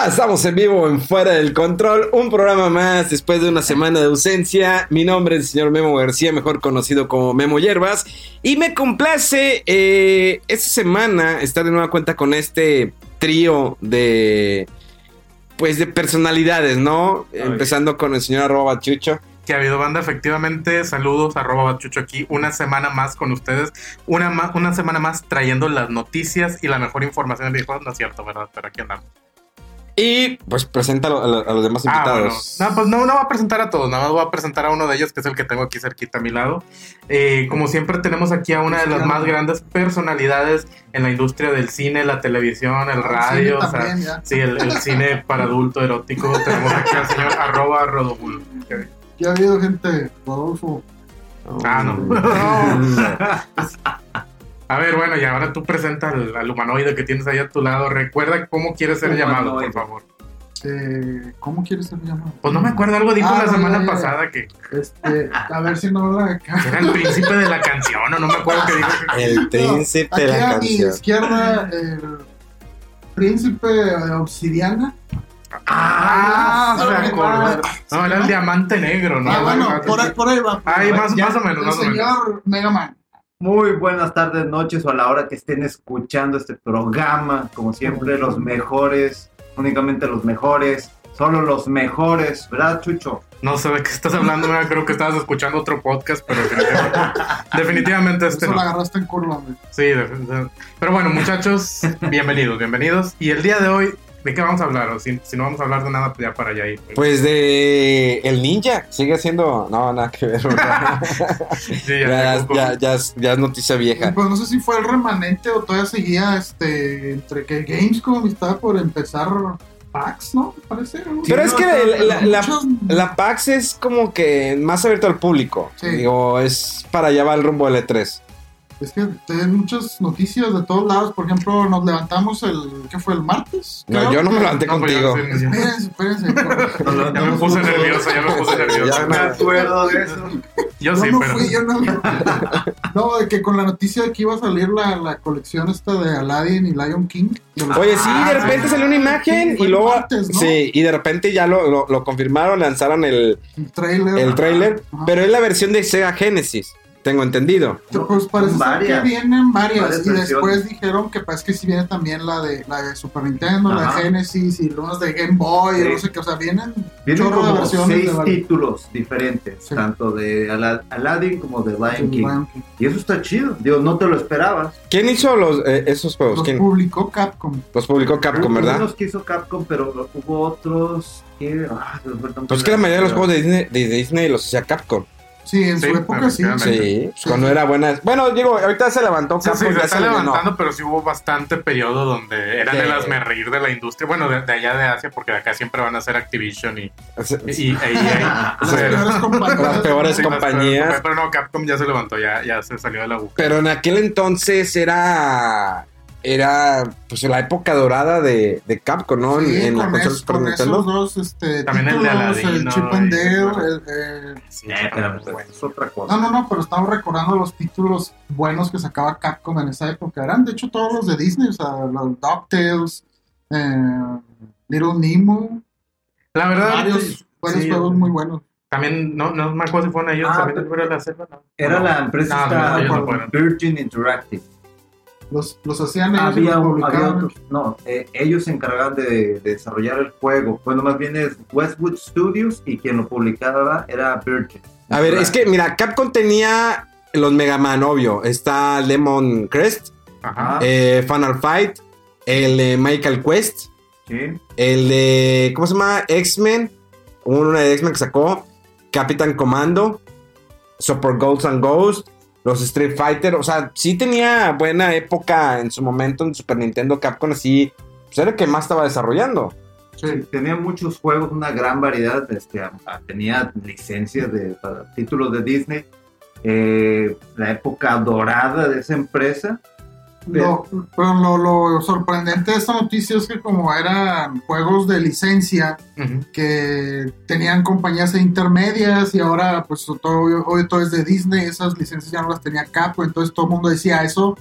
Ya estamos en vivo en Fuera del Control, un programa más después de una semana de ausencia. Mi nombre es el señor Memo García, mejor conocido como Memo Hierbas, y me complace eh, esta semana estar de nueva cuenta con este trío de pues de personalidades, ¿no? Empezando con el señor arroba Bachucho. que ha habido banda, efectivamente, saludos, arroba bachucho aquí, una semana más con ustedes, una, una semana más trayendo las noticias y la mejor información de videojuegos, no es cierto, ¿verdad? Pero aquí andamos. Y pues preséntalo a, lo- a los demás Ah, bueno, invitados. no, pues no, no va a presentar a todos, nada más voy a presentar a uno de ellos, que es el que tengo aquí cerquita a mi lado. Eh, como siempre tenemos aquí a una de las más grandes personalidades en la industria del cine, la televisión, el radio, o sea, sí, el, el cine para adulto erótico. Tenemos aquí al señor arroba Rodobulo. Ya ha habido gente, Rodolfo. Ah, no. A ver, bueno, y ahora tú presenta al, al humanoide que tienes ahí a tu lado. Recuerda cómo quieres ser llamado, por favor. Eh, ¿Cómo quieres ser llamado? Pues no me acuerdo, algo dijo Ah, la no, semana ya, ya. pasada que Este, a ver si no la que era el príncipe de la canción, o no me acuerdo qué dijo. que- El príncipe de la a mi canción. izquierda, el príncipe de obsidiana. Ah, se Ah, acordó. No, era el diamante negro, ¿no? ah, bueno, por ahí, por ahí va. Ahí más, Ya, más o menos, El más o menos. señor Mega Man. Muy buenas tardes, noches o a la hora que estén escuchando este programa. Como siempre, los mejores, únicamente los mejores, solo los mejores, ¿verdad, Chucho? No sé de qué estás hablando, creo que estabas escuchando otro podcast, pero definitivamente, definitivamente este Eso no. la agarraste en curva. Sí, pero bueno, muchachos, bienvenidos, bienvenidos. Y el día de hoy, ¿de qué vamos a hablar? O si, si no vamos a hablar de nada, pues ya para allá ir. Pues de el ninja, sigue siendo, no, nada que ver. ¿verdad? Sí, ya, ya, ya, ya, ya es, ya es noticia vieja. Pues no sé si fue el remanente o todavía seguía este entre que Gamescom estaba por empezar PAX, ¿no? Parece. ¿no? Pero es que la, la- Muchos- la PAX es como que más abierto al público. Sí. Digo, es para allá va el rumbo del E E3. Es que hay muchas noticias de todos lados. Por ejemplo, nos levantamos el. ¿Qué fue el martes? No, Creo yo no me levanté No, pues ya contigo. Espérense, espérense. Ya me puse nervioso, ya me puse nervioso. Ya me acuerdo de eso. Yo Yo sí, no pero. fui, yo no. No, de que con la noticia de que iba a salir la, la colección esta de Aladdin y Lion King. los- Oye, sí, de repente salió una imagen y luego. martes, ¿no? Sí, y de repente ya lo, lo- lo confirmaron, lanzaron el, El trailer. el trailer. Pero es la versión de Sega Genesis, tengo entendido. Pues parece Varias. que vienen varias. Varias y después dijeron que parece que sí viene también la de la de Super Nintendo, la de Genesis y unas de Game Boy, Sí. no sé qué. O sea, vienen, Vienen chorro de como versiones seis de varios. títulos diferentes, Sí. tanto de Ala- Aladdin como de Lion King. Y eso está chido, digo, no te lo esperabas. ¿Quién hizo los, eh, esos juegos? Los ¿Quién? publicó Capcom. Los publicó Capcom, ¿verdad? unos que hizo Capcom, pero hubo otros que... ah. Pues que la mayoría de los juegos de Disney, de Disney los hacía Capcom. Sí, en Sí, su época sí. Sí, cuando era buena. Bueno, digo, ahorita se levantó Sí, Capcom, sí, se ya está se levantando, pero sí hubo bastante periodo donde eran Sí. el asmerreír de la industria. Bueno, de, de allá de Asia, porque de acá siempre van a ser Activision y, y, y EA. Las Pero- peores compañías. Las peores Sí, las compañías. peores, Pero no, Capcom ya se levantó, ya, ya se salió de la buca. Pero en aquel entonces era. Era pues la época dorada de, de Capcom, ¿no? Sí, en la es- Super con Nintendo. esos dos este, También el de Aladdin, el ¿no? Chip and Dale, el, el- Sí, pero pues, bueno. es otra cosa. No, no, no, pero estamos recordando los títulos buenos que sacaba Capcom en esa época. Eran, de hecho, todos los de Disney, o sea, los DuckTales, eh, Little Nemo, La verdad, varios, varios sí, juegos muy buenos. también, no, no me acuerdo si fueron ellos, Ah, también pero- fueron la selva, ¿no? Era No. la empresa No, no. Virgin Interactive. Los, los hacían ellos y Había, los había otros, no, eh, ellos se encargaban de, de desarrollar el juego. Bueno, más bien es Westwood Studios y quien lo publicaba era Virgin. A ver, es que, mira, Capcom tenía los Mega Man, obvio. Está Lemon Crest, Ajá. eh, Final Fight, el de Michael Quest, Sí. el de, ¿cómo se llama? X-Men, una de X-Men que sacó, Capitán Commando, Super Ghosts and Ghosts, los Street Fighter, o sea, sí tenía buena época en su momento en Super Nintendo, Capcom así, pues era el que más estaba desarrollando. Sí, tenía muchos juegos, una gran variedad. Este, tenía licencias de títulos de Disney. Eh, la época dorada de esa empresa. Lo, pero lo, lo sorprendente de esta noticia es que como eran juegos de licencia que tenían compañías intermedias y ahora pues todo, hoy todo es de Disney, esas licencias ya no las tenía Capcom, entonces todo el mundo decía eso.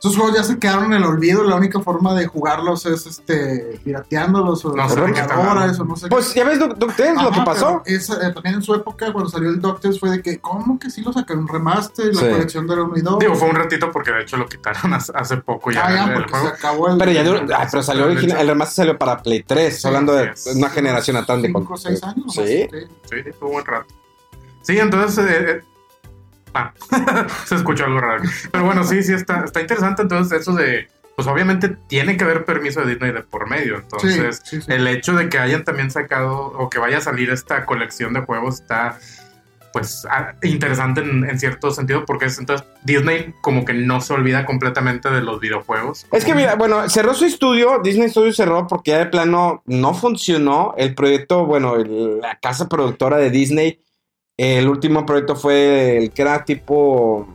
Esos juegos ya se quedaron en el olvido, la única forma de jugarlos es este pirateándolos o No sé hablando. o no sé Pues ya ves, Doc- DuckTales, lo que pasó. eh, también en su época, cuando salió el DuckTales, fue de que, ¿cómo que sí lo sacaron? Remaster, la Sí. colección de la 1 y 2. Digo, fue un ratito porque de hecho lo quitaron hace, poco ya Ah, ya, el porque juego. se acabó el. Pero ya duró, ah, pero salió original, el remaster salió para Play 3, Sí, hablando de una generación atrás de Cinco o seis años. Sí. Sí, fue un buen rato. Sí, entonces. eh, eh, ah, se escuchó algo raro. Pero bueno, sí, sí, está, está interesante. Entonces, eso de. Pues obviamente tiene que haber permiso de Disney de por medio. Entonces, Sí, sí, sí. el hecho de que hayan también sacado o que vaya a salir esta colección de juegos está. Pues interesante en, en cierto sentido, porque es, entonces Disney como que no se olvida completamente de los videojuegos. Es que mira, bueno, cerró su estudio, Disney Studios cerró porque ya de plano no funcionó el proyecto, bueno, el- la casa productora de Disney, el último proyecto fue el que era tipo...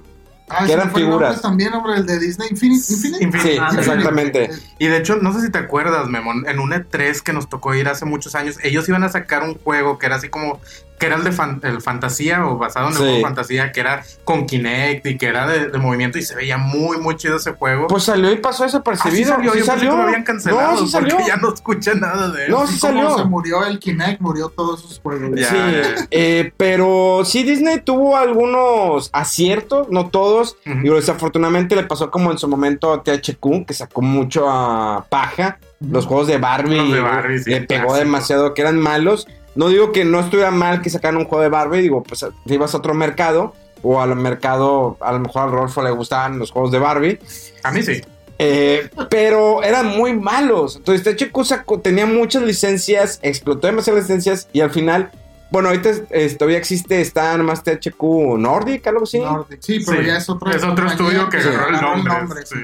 Ah, que eran figuras. También, hombre, el de Disney. Infinite. Infinite. Sí, Ah, exactamente. Y de hecho, no sé si te acuerdas, Memón, en un E3 que nos tocó ir hace muchos años, ellos iban a sacar un juego que era así como, que era el de fan- el fantasía o basado en el Sí. juego fantasía, que era con Kinect y que era de, de movimiento y se veía muy, muy chido ese juego. Pues salió y pasó Ah, sí desapercibido. salió, sí yo pensé salió. que lo habían cancelado No, sí salió. porque ya no escucha nada de él. No, sí como salió. se murió el Kinect, murió todos esos juegos. Ya, sí, ya. eh, pero sí Disney tuvo algunos aciertos, no todos. Digo, desafortunadamente le pasó como en su momento a THQ, que sacó mucho a paja. Los juegos de Barbie, Los de Barbie, sí, le pegó clásico. demasiado, que eran malos. No digo que no estuviera mal que sacaran un juego de Barbie, digo, pues te ibas a otro mercado, o al mercado, a lo mejor al Rolfo le gustaban los juegos de Barbie. A mí sí. Eh, pero eran muy malos. Entonces, THQ sacó- tenía muchas licencias, explotó demasiadas licencias y al final, bueno, ahorita eh, todavía existe, está nomás THQ Nordic, algo así. Nordic. Sí, pero Sí. ya es otro. Es otro estudio que agarró el nombre, sí.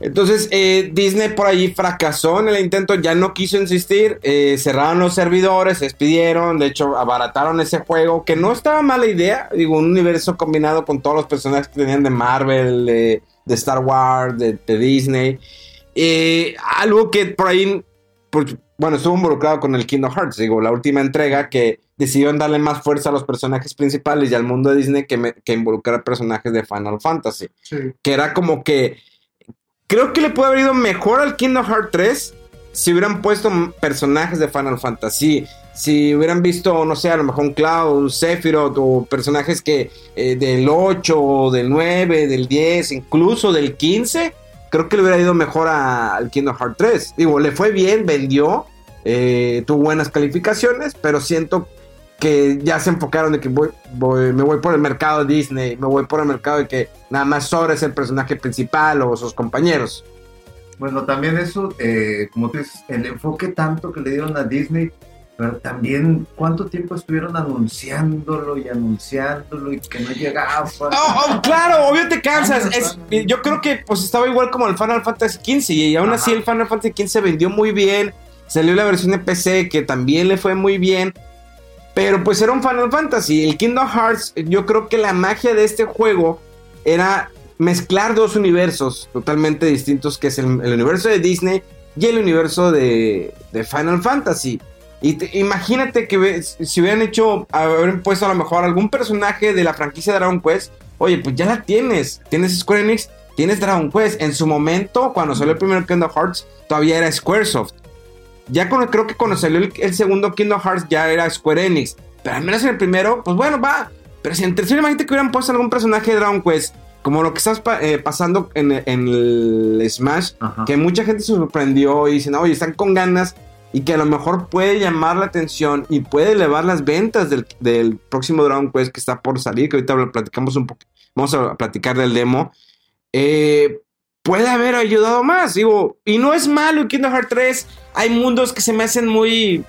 Entonces, eh, Disney por ahí fracasó en el intento, ya no quiso insistir, eh, cerraron los servidores, se despidieron, de hecho, abarataron ese juego, que no estaba mala idea, digo, un universo combinado con todos los personajes que tenían de Marvel, de, de Star Wars, de, de Disney. Eh, algo que por ahí, bueno, estuvo involucrado con el Kingdom Hearts, digo, la última entrega que decidieron darle más fuerza a los personajes principales y al mundo de Disney que, me- que involucrar personajes de Final Fantasy Sí. que era como que creo que le puede haber ido mejor al Kingdom Hearts 3 si hubieran puesto personajes de Final Fantasy. Si hubieran visto, no sé, a lo mejor un Cloud, un Sephiroth o personajes que eh, del 8, o del 9, del 10, incluso del 15, creo que le hubiera ido mejor a- al Kingdom Hearts 3. Digo, le fue bien, vendió, eh, tuvo buenas calificaciones, pero siento que ya se enfocaron de que voy, voy- me voy por el mercado de Disney, me voy por el mercado de que nada más Sora es el personaje principal o sus compañeros. Bueno, también eso, eh, como tú dices, el enfoque tanto que le dieron a Disney, pero también cuánto tiempo estuvieron anunciándolo y anunciándolo y que no llegaba. Oh, oh, claro, obvio te cansas. Es- yo creo que pues estaba igual como el Final Fantasy XV y aún así el Final Fantasy XV se vendió muy bien. Salió la versión de PC que también le fue muy bien. Pero pues era un Final Fantasy. El Kingdom Hearts, yo creo que la magia de este juego era mezclar dos universos totalmente distintos, que es el, universo de Disney y el universo de, de Final Fantasy. Y te- imagínate que si hubieran hecho, puesto a lo mejor algún personaje de la franquicia de Dragon Quest, oye, pues ya la tienes. Tienes Square Enix, tienes Dragon Quest. En su momento, cuando salió el primer Kingdom Hearts, todavía era Squaresoft. Ya con, creo que cuando salió el, el segundo Kingdom Hearts ya era Square Enix. Pero al menos en el primero, pues bueno, va. Pero si en el tercero, imagínate que hubieran puesto algún personaje de Dragon Quest, como lo que estás pa- eh, pasando en, en el Smash, Ajá. que mucha gente se sorprendió y dicen, oye, están con ganas y que a lo mejor puede llamar la atención y puede elevar las ventas del, del próximo Dragon Quest que está por salir, que ahorita lo platicamos un poco, vamos a platicar del demo. Eh, puede haber ayudado más. Digo, y no es malo en Kingdom Hearts 3. Hay mundos que se me hacen muy.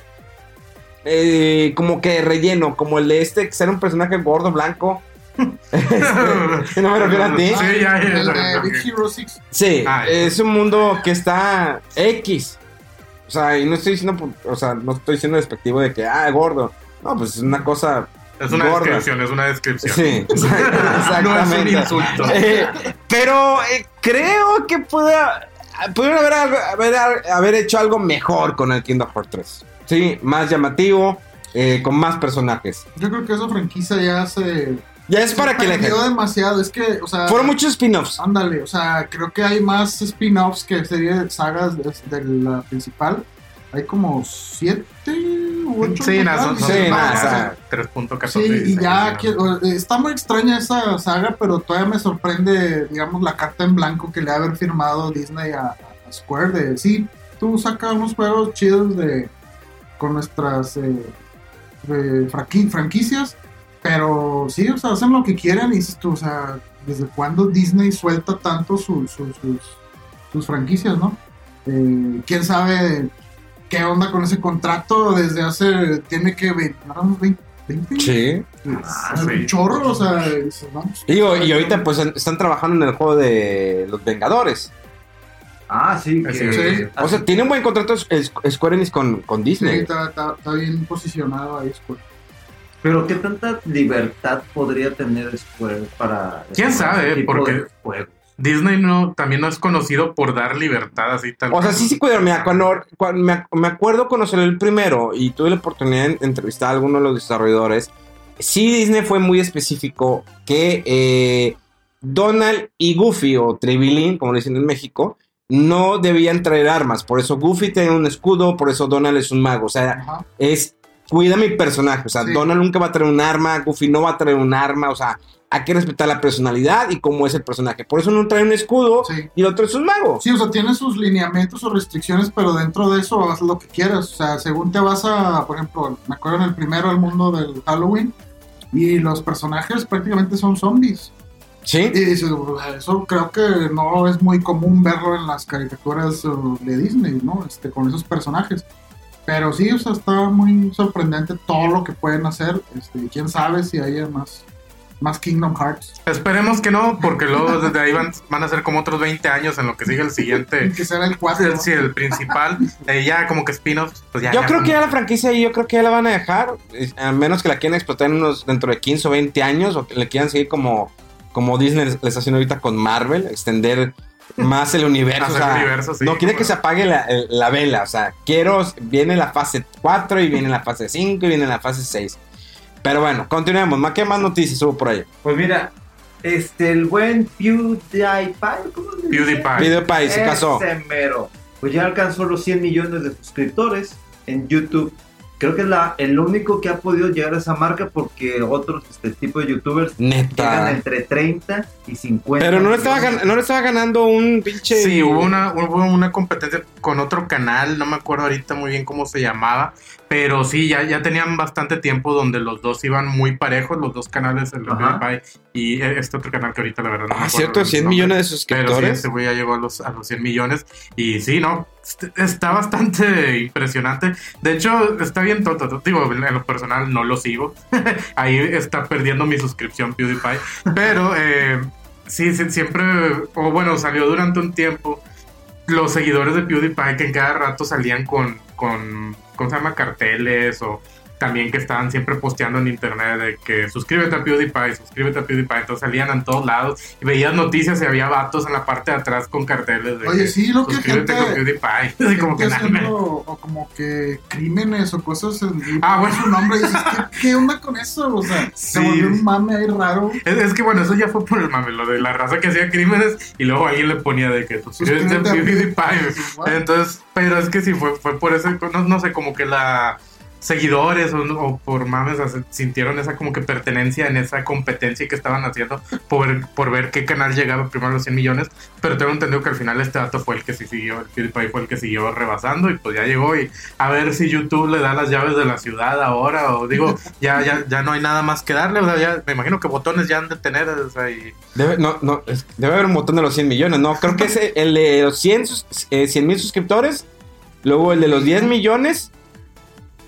eh, como que relleno, como el de este, que era un personaje gordo, blanco. Este, no me refiero a ti. Sí, ya, ya, El ya, de ok. Big Hero 6. Sí, Ah, es un mundo que está X. O sea, y no estoy diciendo, o sea, no estoy diciendo despectivo de que, ah, gordo. No, pues es una cosa. Es una gorda. descripción, es una descripción. Sí, exact- No es un exactamente. insulto. Eh, pero eh, creo que pueda, pudieron haber, haber, haber hecho algo mejor con el Kingdom Hearts 3. Sí, más llamativo, eh, con más personajes. Yo creo que esa franquicia ya se. Ya es para se que le demasiado. Es que, o sea. Fueron muchos spin-offs. Ándale, o sea, creo que hay más spin-offs que serie de sagas de, de la principal. Hay como siete u ocho. Sí, son, Sí, son o sea, 3.14. Sí, y ya que- está muy extraña esa saga, pero todavía me sorprende, digamos, la carta en blanco que le ha haber firmado Disney a, a Square de sí, tú saca unos juegos chidos de con nuestras eh, de franqui- franquicias, pero sí, o sea, hacen lo que quieran y dices tú, o sea, ¿desde cuándo Disney suelta tanto su- su- sus, sus franquicias, no? Eh, ¿Quién sabe qué onda con ese contrato? Desde hace, tiene que, ve- ¿no? 20, 20 Sí. Ah, es sí. un chorro, o sea, no, pues, Digo, y ahorita pues están trabajando en el juego de los Vengadores. Ah, sí. O sea, tiene un buen contrato Square Enix con, con sí, Disney. está, está- está bien posicionado ahí. Square. Pero qué tanta libertad podría tener Square para... ¿Quién sabe? Porque- de juegos? Disney no, también no es conocido por dar libertad así tal O sea, sí, sí, cuidado. Mira, cuando, cuando me, me acuerdo salió el primero y tuve la oportunidad de entrevistar a alguno de los desarrolladores, sí Disney fue muy específico que eh, Donald y Goofy, o Trevilin, como le dicen en México, no debían traer armas. Por eso Goofy tiene un escudo, por eso Donald es un mago. O sea, Ajá. es cuida mi personaje. O sea, Sí. Donald nunca va a traer un arma, Goofy no va a traer un arma. O sea, hay que respetar la personalidad y cómo es el personaje. Por eso no trae un escudo Sí. y el otro es un mago. Sí, o sea, tiene sus lineamientos o restricciones, pero dentro de eso haz lo que quieras. O sea, según te vas a, por ejemplo, me acuerdo en el primero al mundo del Halloween y los personajes prácticamente son zombies. Sí. Y dices, "Pues, eso creo que no es muy común verlo en las caricaturas uh, de Disney, ¿no? Este, con esos personajes. Pero sí, o sea, está muy sorprendente todo lo que pueden hacer. Este, quién sabe si haya más, más Kingdom Hearts. Esperemos que no, porque luego desde ahí van, van a ser como otros 20 años en lo que sigue el siguiente. Que será el 4. Sí, el principal. Eh, ya como que spin-offs, pues ya. Yo ya creo que ya la franquicia ahí, yo creo que ya la van a dejar, eh, a menos que la quieran explotar en unos, dentro de 15 o 20 años, o que le quieran seguir como, como Disney les, les está haciendo ahorita con Marvel, extender más el universo. Hacer o sea, universo, sí, no quiere que se apague la, el- la vela, o sea, quiero, viene la fase 4 y viene la fase 5 y viene la fase 6. Pero bueno, continuemos, ¿más qué más noticias hubo por ahí? Pues mira, este, el buen PewDiePie, ¿cómo se dice? PewDiePie. PewDiePie se casó. Mero. Pues ya alcanzó los 100 millones de suscriptores en YouTube. Creo que es la, el único que ha podido llegar a esa marca porque otros este tipo de youtubers llegan Neta. entre 30 y 50. Pero no le, estaba gan- no le estaba ganando un pinche... Sí, hubo una, hubo una competencia con otro canal, no me acuerdo ahorita muy bien cómo se llamaba, pero sí, ya, ya tenían bastante tiempo donde los dos iban muy parejos, los dos canales, el de y este otro canal que ahorita la verdad no me Ah, acuerdo cierto, el 100 nombre. millones de Pero sí, suscriptores. este güey ya llegó a los, a los 100 millones. Y sí, ¿no? Est- Está bastante impresionante. De hecho, está bien tonto. Digo, en lo personal no lo sigo. Ahí está perdiendo mi suscripción PewDiePie. Pero eh, sí, sí, siempre, o bueno, salió durante un tiempo los seguidores de PewDiePie que en cada rato salían con, con ¿cómo se llama? Carteles o también que estaban siempre posteando en internet de que suscríbete a PewDiePie, suscríbete a PewDiePie. Entonces salían en todos lados y veías noticias y había vatos en la parte de atrás con carteles de Oye, sí, lo que suscríbete gente- con PewDiePie. Como que haciendo, o como que crímenes o cosas en Ah, bueno. su nombre y dices, ¿qué, qué onda con eso? O sea, se Sí. volvió un mame ahí raro. Es, es que bueno, eso ya fue por el mame, lo de la raza que hacía crímenes y luego alguien le ponía de que suscríbete a PewDiePie. Entonces, pero es que sí, fue, fue por eso, no, no sé, como que la, seguidores o, o por mames o sea, sintieron esa como que pertenencia en esa competencia que estaban haciendo por, por ver qué canal llegaba primero a los 100 millones. Pero tengo entendido que al final este dato fue el que sí siguió, el PewDiePie fue el que siguió rebasando y pues ya llegó y a ver si YouTube le da las llaves de la ciudad ahora o digo, ya, ya, ya no hay nada más que darle, o sea, ya me imagino que botones ya han de tener, o sea, y Debe, no, no, debe haber un botón de los 100 millones, ¿no? Creo que es el de los 100 sus- eh, 100 mil suscriptores, luego el de los 10 millones,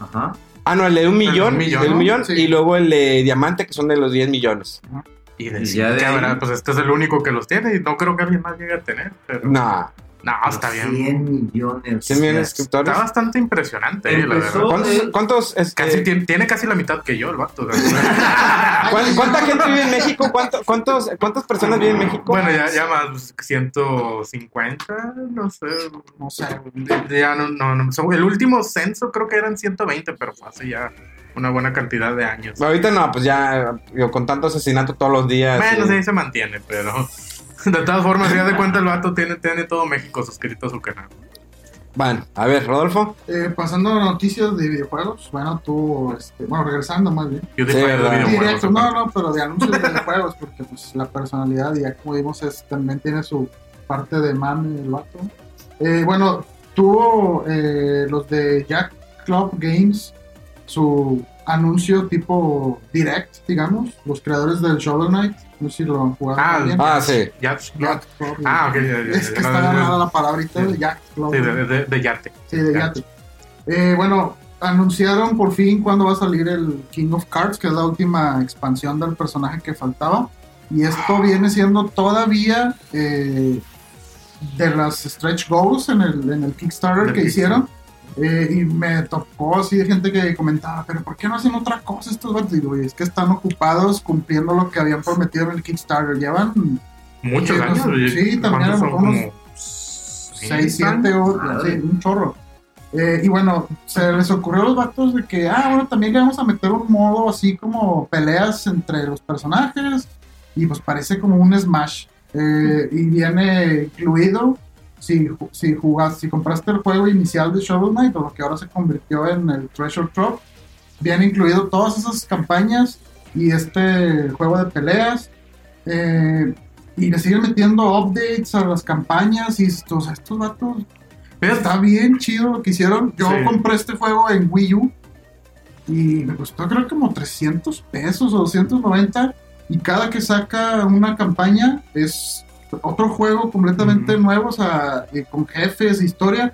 Ajá. ah, no, el de un de un millón, millón, del ¿no? millón Sí. y luego el de diamante, que son de los 10 millones. Y de Y ya de que pues este es el único que los tiene y no creo que alguien más llegue a tener. Pero... Nah, No, está bien. 100 millones. 100 millones de suscriptores. Está bastante impresionante, eh, la verdad. ¿Cuántos, cuántos, este, Casi tiene, tiene casi la mitad que yo, el vato. o sea, ¿cuán- ¿Cuánta gente vive en México? ¿Cuánto, cuántos, ¿Cuántas personas viven en México? bueno, ya, ya más, pues, 150, no sé. No sé. Ya no, no, no. so- El último censo creo que eran 120, pero fue hace ya una buena cantidad de años. Ahorita no, pues ya, digo, con tanto asesinato todos los días. Bueno, sí, se mantiene, pero de todas formas, ya de cuenta el vato tiene, tiene todo México suscrito a su canal. Bueno, a ver, Rodolfo. Eh, pasando a noticias de videojuegos, bueno, tú, este, bueno, regresando más bien. PewDiePie Sí, de videojuegos, Directo, no, no, pero de anuncios de videojuegos, porque pues la personalidad, ya como vimos, es, también tiene su parte de mame el vato. Eh, bueno, tuvo eh, los de Jack Club Games, su anuncio tipo direct, digamos, los creadores del Shovel Knight, no sé si lo jugado Ah, también. Ah, sí. Ya, Jack Club Ah, ok. Es que está ganada la palabrita de. Jack Club Sí, de, de, de yate. Sí, de yate. Eh, bueno, anunciaron por fin cuándo va a salir el King of Cards, que es la última expansión del personaje que faltaba. Y esto viene siendo todavía eh, de las stretch goals en el, en el Kickstarter que Kickstarter. hicieron. Eh, y me tocó así de gente que comentaba, pero ¿por qué no hacen otra cosa estos vatos? Digo, "Oye, es que están ocupados cumpliendo lo que habían prometido en el Kickstarter. Llevan Muchos años. sí, también ¿cuántos son? Como 6, 7, años? Madre. sí, un chorro. Eh, y bueno, se les ocurrió a los vatos de que, ah, bueno, también le vamos a meter un modo así como peleas entre los personajes. Y pues parece como un Smash. Eh, y viene incluido, si, si jugas, si compraste el juego inicial de Shovel Knight, o lo que ahora se convirtió en el Treasure Trove, viene incluido todas esas campañas y este juego de peleas. Eh, y le siguen metiendo updates a las campañas y estos, estos vatos Está bien chido lo que hicieron. Yo Sí. compré este juego en Wii U y me costó creo como 300 pesos o 290 y cada que saca una campaña es otro juego completamente Ujú. nuevo, o sea, eh, con jefes, historia.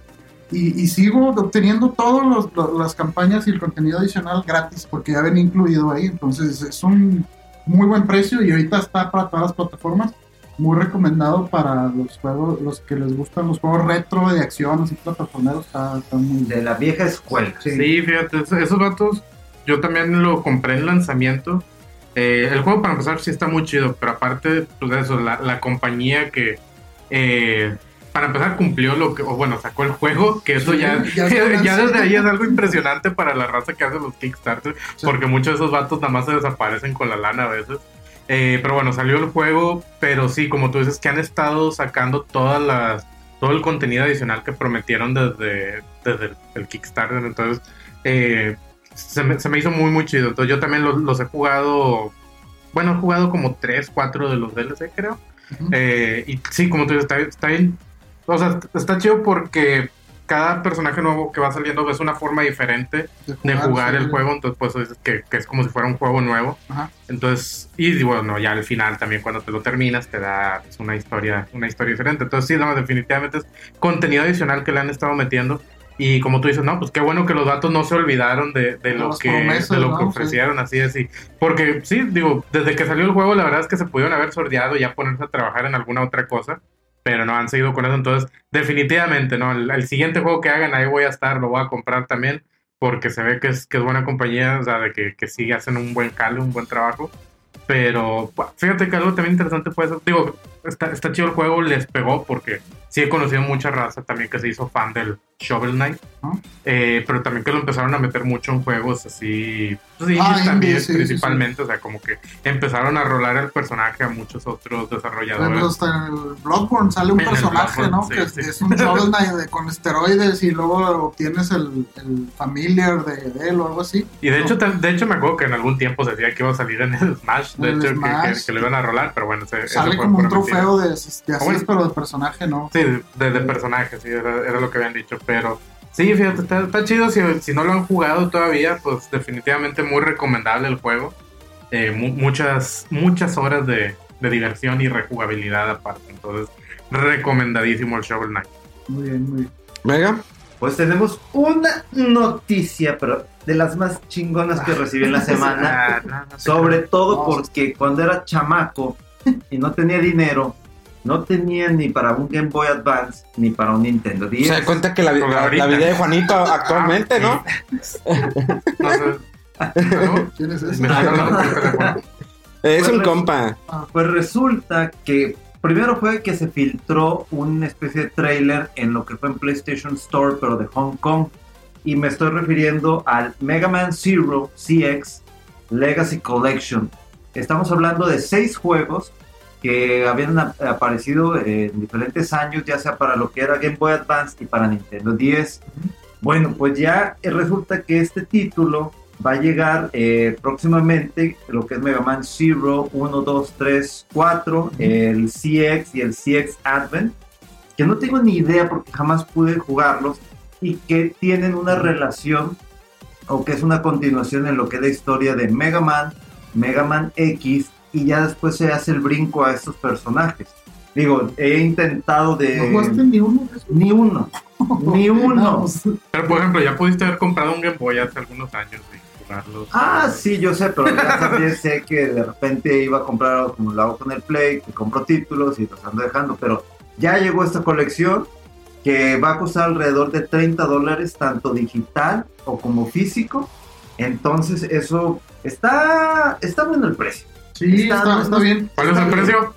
Y, y sigo obteniendo todas las campañas y el contenido adicional gratis porque ya ven incluido ahí. Entonces es un muy buen precio y ahorita está para todas las plataformas muy recomendado para los juegos, los que les gustan los juegos retro de acción, así plataformeros, está, está muy De la vieja escuela. Sí, fíjate, es- esos vatos, yo también lo compré en lanzamiento. Eh, el juego, para empezar, sí está muy chido, pero aparte, pues de eso, la, la compañía que, eh, para empezar, cumplió lo que, o bueno, sacó el juego, que eso Sí, ya, ya desde ahí es algo impresionante para la raza que hace los Kickstarter, Sí. porque muchos de esos vatos nada más se desaparecen con la lana a veces. Eh, pero bueno, salió el juego, pero sí, como tú dices, que han estado sacando todas las todo el contenido adicional que prometieron desde, desde el, el Kickstarter. Entonces, eh, se, me, se me hizo muy, muy chido. Entonces, yo también los, los he jugado. Bueno, he jugado como 3, 4 de los DLC, creo. Ujú. Eh, y sí, como tú dices, está, está bien. O sea, está chido porque cada personaje nuevo que va saliendo es una forma diferente de jugar sí. el juego. Entonces, pues es que, que es como si fuera un juego nuevo. Ajá. Entonces, y bueno, ya al final también cuando te lo terminas te da pues, una historia, una historia diferente. Entonces, sí, no, definitivamente es contenido adicional que le han estado metiendo. Y como tú dices, no, pues qué bueno que los datos no se olvidaron de, de lo que, promesas, de lo que ¿no? ofrecieron, así es. Y, porque sí, digo, desde que salió el juego, la verdad es que se pudieron haber sordeado y ya ponerse a trabajar en alguna otra cosa. Pero no han seguido con eso. Entonces, definitivamente, ¿no? El, el siguiente juego que hagan, ahí voy a estar, lo voy a comprar también. Porque se ve que es, que es buena compañía, o sea, de que, que sí hacen un buen cale, un buen trabajo. Pero pu- fíjate que algo también interesante puede ser, digo, está, está chido el juego, les pegó porque sí he conocido mucha raza también que se hizo fan del Shovel Knight, ¿no? eh, pero también que lo empezaron a meter mucho en juegos así, pues, Ah, también indies, sí, sí, principalmente, o sea, como que empezaron a rolar el personaje a muchos otros desarrolladores. hasta en el Bloodborne sale un En personaje, ¿no? que es un Shovel Knight de- con esteroides y luego obtienes el, el familiar de, de él o algo así. Y de hecho, de hecho me acuerdo que en algún tiempo se decía que iba a salir en el Smash, de el hecho, que- Smash. Que, que lo iban a rolar, pero bueno, ese Sale como un trofeo de, de así, bueno. pero de personaje, ¿no? Sí, de, de personaje, sí, era, era lo que habían dicho, pero sí, fíjate, está, está chido, si, si no lo han jugado todavía, pues definitivamente muy recomendable el juego, Eh, mu- muchas, muchas horas de, de diversión y rejugabilidad aparte, entonces recomendadísimo el Shovel Knight. Muy bien, muy bien. Mega. Pues tenemos una noticia, pero de las más chingonas que recibí en la semana. Ah, Sobre todo porque cuando era chamaco y no tenía dinero, no tenía ni para un Game Boy Advance ni para un Nintendo Se 10. da cuenta que la, vida de Juanito actualmente, Ah, ¿no? sí. No sé. ¿No? ¿Quién es ese? Es un Pues, compa. Pues resulta que primero fue que se filtró una especie de trailer en lo que fue en PlayStation Store, pero de Hong Kong. Y me estoy refiriendo al Mega Man Zero CX Legacy Collection. Estamos hablando de seis juegos que habían ap- aparecido en diferentes años, ya sea para lo que era Game Boy Advance y para Nintendo 10. Bueno, pues ya eh, resulta que este título va a llegar eh, próximamente, lo que es Mega Man Zero, 1, 2, 3, 4, el CX y el CX Advent, que no tengo ni idea porque jamás pude jugarlos y que tienen una relación o que es una continuación en lo que es la historia de Mega Man, Mega Man X y ya después se hace el brinco a estos personajes. Digo, he intentado de... ¿No jugaste ni uno? Ni uno, ni uno. No, pues, Pero por ejemplo, ya pudiste haber comprado un Game Boy hace algunos años y jugarlos. Ah, sí, yo sé, pero ya también sé que de repente iba a comprar, como lo hago con el Play, que compro títulos y los ando dejando, pero ya llegó esta colección que va a costar alrededor de 30 dólares, tanto digital o como físico. Entonces, eso está, está bueno el precio. Sí, Está- está, está bien. ¿Cuál es el precio?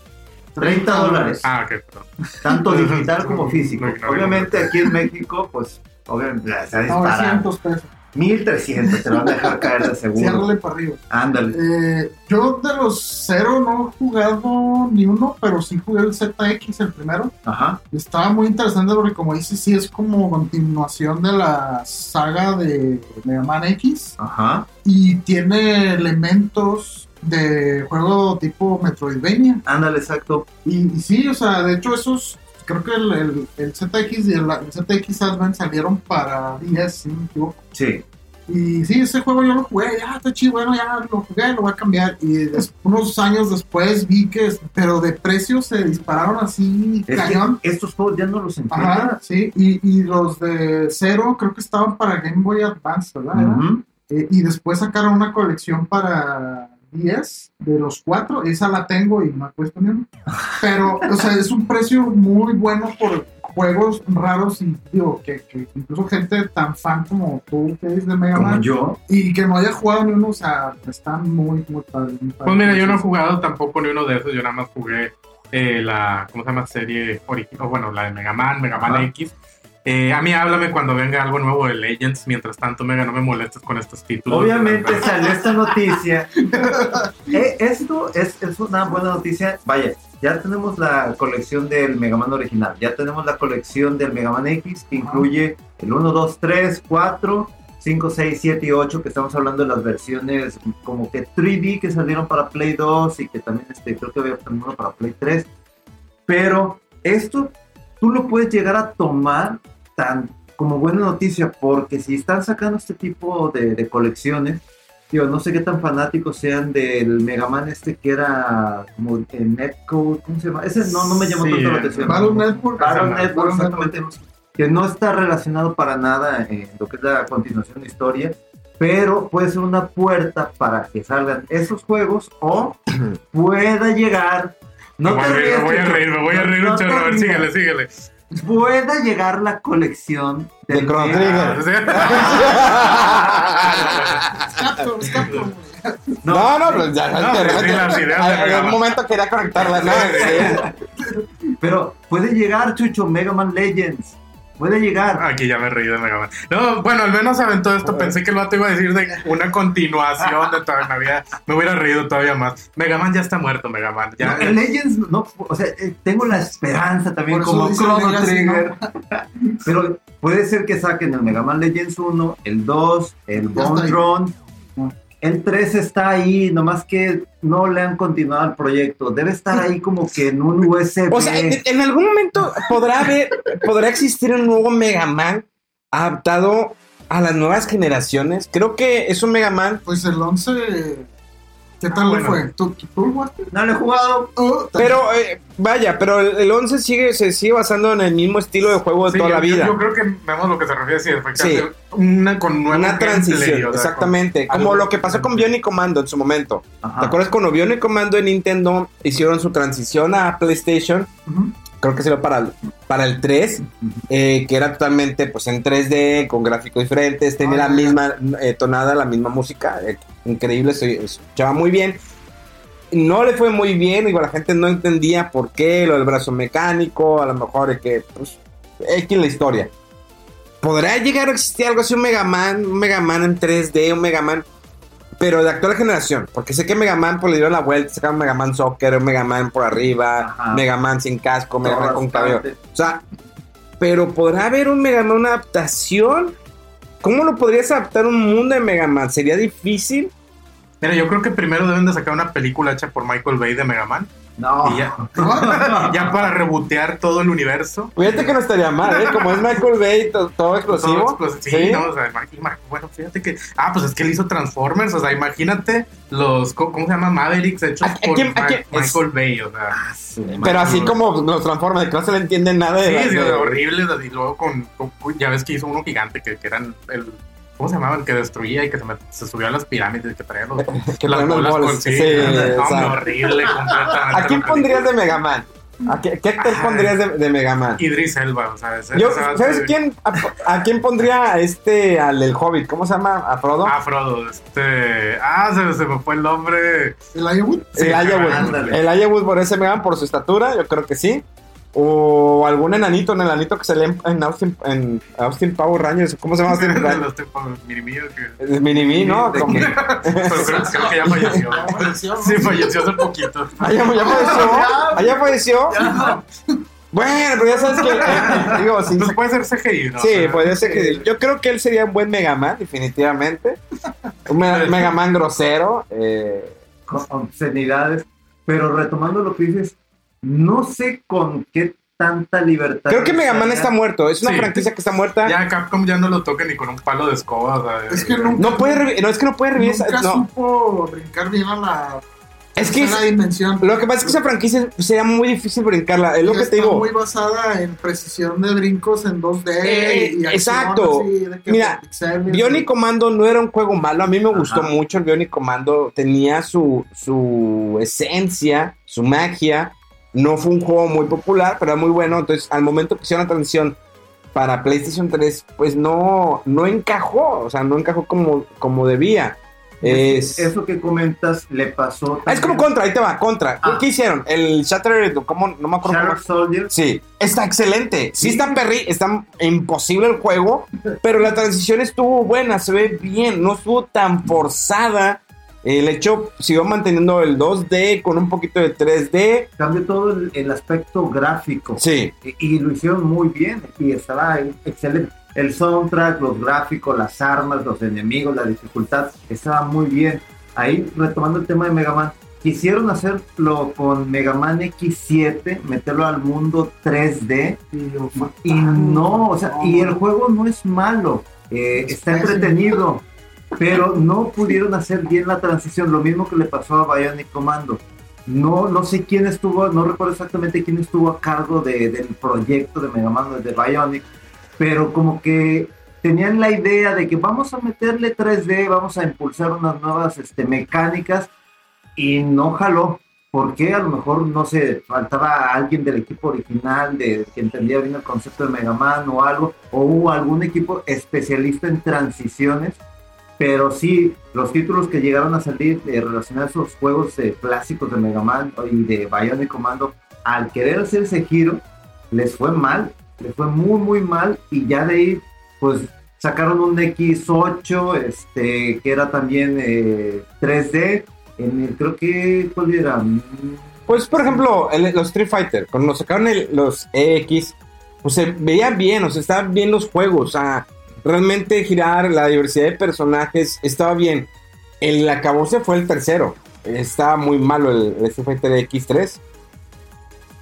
30 dólares, Ah, ok, perdón. tanto digital como físico. Obviamente aquí en México, pues, obviamente se ha disparado. 900 pesos. 1300 te van a dejar caer de seguro. Ciérrale para arriba. Ándale. Eh, yo de los cero no he jugado ni uno, pero sí jugué el ZX, el primero. Ajá. Estaba muy interesante porque, como dices, sí es como continuación de la saga de Mega Man X. Ajá. Y tiene elementos de juego tipo Metroidvania. Ándale, exacto. Y, y sí, o sea, de hecho, esos. Creo que el, el- el ZX y el, el ZX Advent salieron para 10, si no me equivoco. Sí. Y sí, ese juego yo lo jugué, ya está chido, bueno, ya lo jugué, lo voy a cambiar. Y des- unos años después vi que, pero de precio se dispararon así, Es cañón. estos juegos ya no los Ajá, encuentras. sí, y, y los de cero creo que estaban para Game Boy Advance, ¿verdad? Eh, y después sacaron una colección para 10 de los cuatro, esa la tengo y no me cuesta ni uno. Pero, o sea, es un precio muy bueno por juegos raros y digo que, que incluso gente tan fan como tú que es de Mega Como Man yo. y que no haya jugado ni uno, o sea, están muy, muy padres. muy Pues mira, yo no he jugado tampoco ni uno de esos, yo nada más jugué eh, la, ¿cómo se llama? Serie original, bueno, la de Mega Man, Mega Man. X. Eh, a mí háblame cuando venga algo nuevo de Legends, mientras tanto, Mega, no me molestes con estos títulos. Obviamente salió esta noticia. Eh, esto es, es una buena noticia. Vaya, ya tenemos la colección del Mega Man original. Ya tenemos la colección del Mega Man X que incluye el 1, 2, 3, 4, 5, 6, 7 y 8. Que estamos hablando de las versiones como que 3D que salieron para Play 2 y que también este, creo que había también uno para Play 3. Pero esto tú lo puedes llegar a tomar tan como buena noticia porque si están sacando este tipo de, de colecciones, digo, no sé qué tan fanáticos sean del Mega Man este que era como el Netcode, ¿cómo se llama? Ese no, no me llamó Sí, tanto la atención. Battle Network. Battle Network, exactamente, que no está relacionado para nada en lo que es la continuación de historia, pero puede ser una puerta para que salgan esos juegos o pueda llegar. No me voy te a reír, rías, me voy a reír, me voy a reír no un chorro. A ver, síguele, síguele. Pueda llegar la colección De Chrono Trigger. Capcom, Capcom. No, no, pues ya. No, en algún momento quería conectarla, ¿no? Sí. Pero puede llegar, Chucho, Mega Man Legends. Puede llegar. Aquí ya me reí de Mega Man. No, bueno, al menos aventó esto. Pensé que el vato iba a decir de una continuación de toda me, había, me hubiera reído todavía más. Mega Man ya está muerto, Mega Man. Ya, No, el Legends, no, o sea, eh, tengo la esperanza también como Chrono Trigger. Pero puede ser que saquen el Mega Man Legends 1, el 2, el Bone ahí. El 3 está ahí, nomás que no le han continuado el proyecto. Debe estar ahí como que en un USB. O sea, en, en algún momento podrá haber, podrá existir un nuevo Mega Man adaptado a las nuevas generaciones. Creo que es un Mega Man, Pues el 11. ¿Qué tal Ah, le bueno. fue? ¿Tú, tú, tú jugaste? no lo he jugado. Oh, pero eh, vaya, pero el, el 11 sigue, se sigue basando en el mismo estilo de juego de Sí, toda yo, la vida. Yo, yo creo que vemos lo que se refiere, sí, efectivamente. Sí. Una con nuevo Una transición, o sea, exactamente. con Como algo- lo que pasó con Bionic Commando en su momento. Ajá. ¿Te acuerdas cuando Bionic Commando en Nintendo hicieron su transición a PlayStation? Creo que salió para el, para el 3, eh, que era totalmente pues en 3D, con gráficos diferentes, tenía Ah, la misma eh, tonada, la misma música, eh, increíble, se escuchaba muy bien. No le fue muy bien, igual la gente no entendía por qué, lo del brazo mecánico, a lo mejor es que, pues, X la historia. ¿Podrá llegar a existir algo así, un Mega Man, un Mega Man en 3D, un Mega Man, pero de actual generación? Porque sé que Mega Man pues, le dieron la vuelta, sacaron Mega Man Soccer, un Mega Man por arriba, Ajá. Mega Man sin casco, Mega Man Todas con cabello. O sea, pero ¿podrá haber un Mega Man, una adaptación? ¿Cómo lo podrías adaptar a un mundo de Mega Man? ¿Sería difícil? Mira, yo creo que primero deben de sacar una película hecha por Michael Bay de Mega Man. No. Ya, ya para rebotear todo el universo. Fíjate que no estaría mal, ¿eh? Como es Michael Bay, to- todo explosivo. Todo explos- sí, no, o sea, bueno, fíjate que. Ah, pues es que él hizo Transformers, o sea, imagínate los. ¿Cómo se llama? Mavericks hechos ¿A- a por a Michael Bay, o sea. Pero así como los transforma, de que no se le entiende nada de... Sí, sí, de- horrible. Y luego con, con- Ya ves que hizo uno gigante que, que eran el. ¿Cómo se llamaba? El que destruía y que se, met- se subió a las pirámides y que traía los. que las bolas bolas. con sí. Sí, no, o sea, horrible, completamente. ¿A quién pondrías de. Mega Man? ¿A qué, qué actor pondrías de, de Mega Man? Idris Elba, o sea, ese, Yo, ese ¿Sabes de- quién? A, a quién pondría a este, al del Hobbit? ¿Cómo se llama? ¿A Frodo? Ah, Frodo, este. Ah, se, se me fue el nombre. ¿El Iowa? sí, el Ayawood. ándale. El Ayawood por ese Mega Man, por su estatura, yo creo que sí. O algún enanito, un enanito que se lee en Austin, en Austin Power Rangers. ¿Cómo se llama Austin. Es Mini-Me, ¿no? Como- Pero creo, creo que ya falleció. Falleció, ¿no? Sí, falleció hace poquito. Ah, ya, ya falleció. Ah, ya falleció. Bueno, pero ya sabes que. eh, digo, sí, Entonces puede ser CGI, ¿no? Sí, podría ser que. Yo creo que él sería un buen Mega Man, definitivamente. Un Me- Mega Man grosero. eh, con obscenidades. Pero retomando lo que dices, no sé con qué tanta libertad. creo que Mega Man está muerto. Es una Sí. franquicia que está muerta. Ya Capcom ya no lo toca ni con un palo de escoba. O sea, Es que nunca- No puede no es que no puede revivir esa- Nunca no. supo brincar bien a la Es que tercera es- dimensión. lo que pasa es que esa franquicia sería muy difícil brincarla. Es lo que Está te digo. muy basada en precisión de brincos en 2D. Eh, y exacto. así de que Mira. Bionic Commando no era un juego malo. A mí me gustó mucho el Bionic Commando. Tenía su, su esencia, su magia. No fue un juego muy popular, pero era muy bueno. Entonces, al momento que hicieron la transición para PlayStation 3, pues no, no encajó. O sea, no encajó como, como debía. Es, Eso que comentas le pasó. Ah, es como contra, ahí te va, contra. Ah. ¿Qué hicieron? El Shattered, ¿cómo? No me acuerdo cómo. Shattered Soldier. Sí, está excelente. Sí, Sí. está perri, está imposible el juego, pero la transición estuvo buena, se ve bien, no estuvo tan forzada. El hecho siguió manteniendo el 2D con un poquito de 3D. Cambió todo el, el aspecto gráfico. Sí, Y, y lo hicieron muy bien. Y estaba excelente. El soundtrack, los gráficos, las armas, los enemigos, la dificultad, estaba muy bien. Ahí, retomando el tema de Mega Man, quisieron hacerlo con Mega Man X7, meterlo al mundo 3D. Y no, o sea, y el juego no es malo, eh, Es está entretenido, pero no pudieron hacer bien la transición, lo mismo que le pasó a Bionic Commando. No, no sé quién estuvo, no recuerdo exactamente quién estuvo a cargo de- del proyecto de Mega Man de Bionic, pero como que tenían la idea de que vamos a meterle 3D, vamos a impulsar unas nuevas este, mecánicas y no jaló. ¿Por qué a lo mejor, no sé, faltaba alguien del equipo original de, que entendía bien el concepto de Mega Man o algo? ¿O hubo algún equipo especialista en transiciones? Pero sí, los títulos que llegaron a salir eh, relacionados a los juegos eh, clásicos de Mega Man y de Bionic Commando, al querer hacer ese giro, les fue mal, les fue muy, muy mal. Y ya de ahí, pues sacaron un X8, este, que era también eh, 3D en el, creo que, Pues, por ejemplo, el- los Street Fighter, cuando sacaron el- los EX, pues se veían bien, o sea, estaban bien los juegos, o sea, realmente girar la diversidad de personajes estaba bien. El acabose fue el tercero, estaba muy malo el, el Street Fighter X3.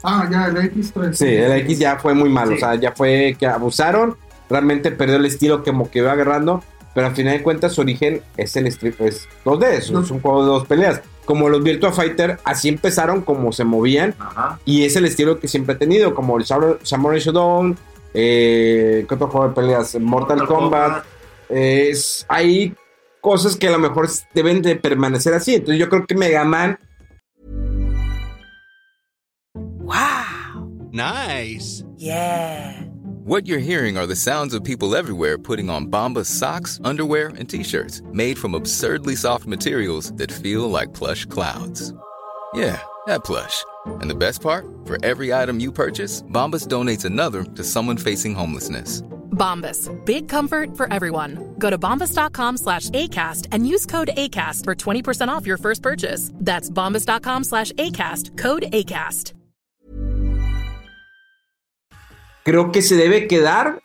Ah, ya, el X3. Sí, el X ya fue muy malo, Sí. o sea, ya fue que abusaron, realmente perdió el estilo como que iba agarrando, pero al final de cuentas su origen es el Street, es 2D, es, es un juego de dos peleas. Como los Virtua Fighter, así empezaron como se movían, Ajá. y es el estilo que siempre he tenido, como el Samurai Shodown, eh, ¿qué otro juego de peleas? Mortal, Kombat. eh, es, hay cosas que a lo mejor deben de permanecer así. Entonces yo creo que Mega Man, Nice. Yeah. What you're hearing are the sounds of people everywhere putting on Bombas socks, underwear, and t-shirts made from absurdly soft materials that feel like plush clouds. Yeah, that plush. And the best part? For every item you purchase, Bombas donates another to someone facing homelessness. Bombas. Big comfort for everyone. Go to bombas.com slash ACAST and use code ACAST for 20% off your first purchase. That's bombas.com slash ACAST. Code ACAST. creo que se debe quedar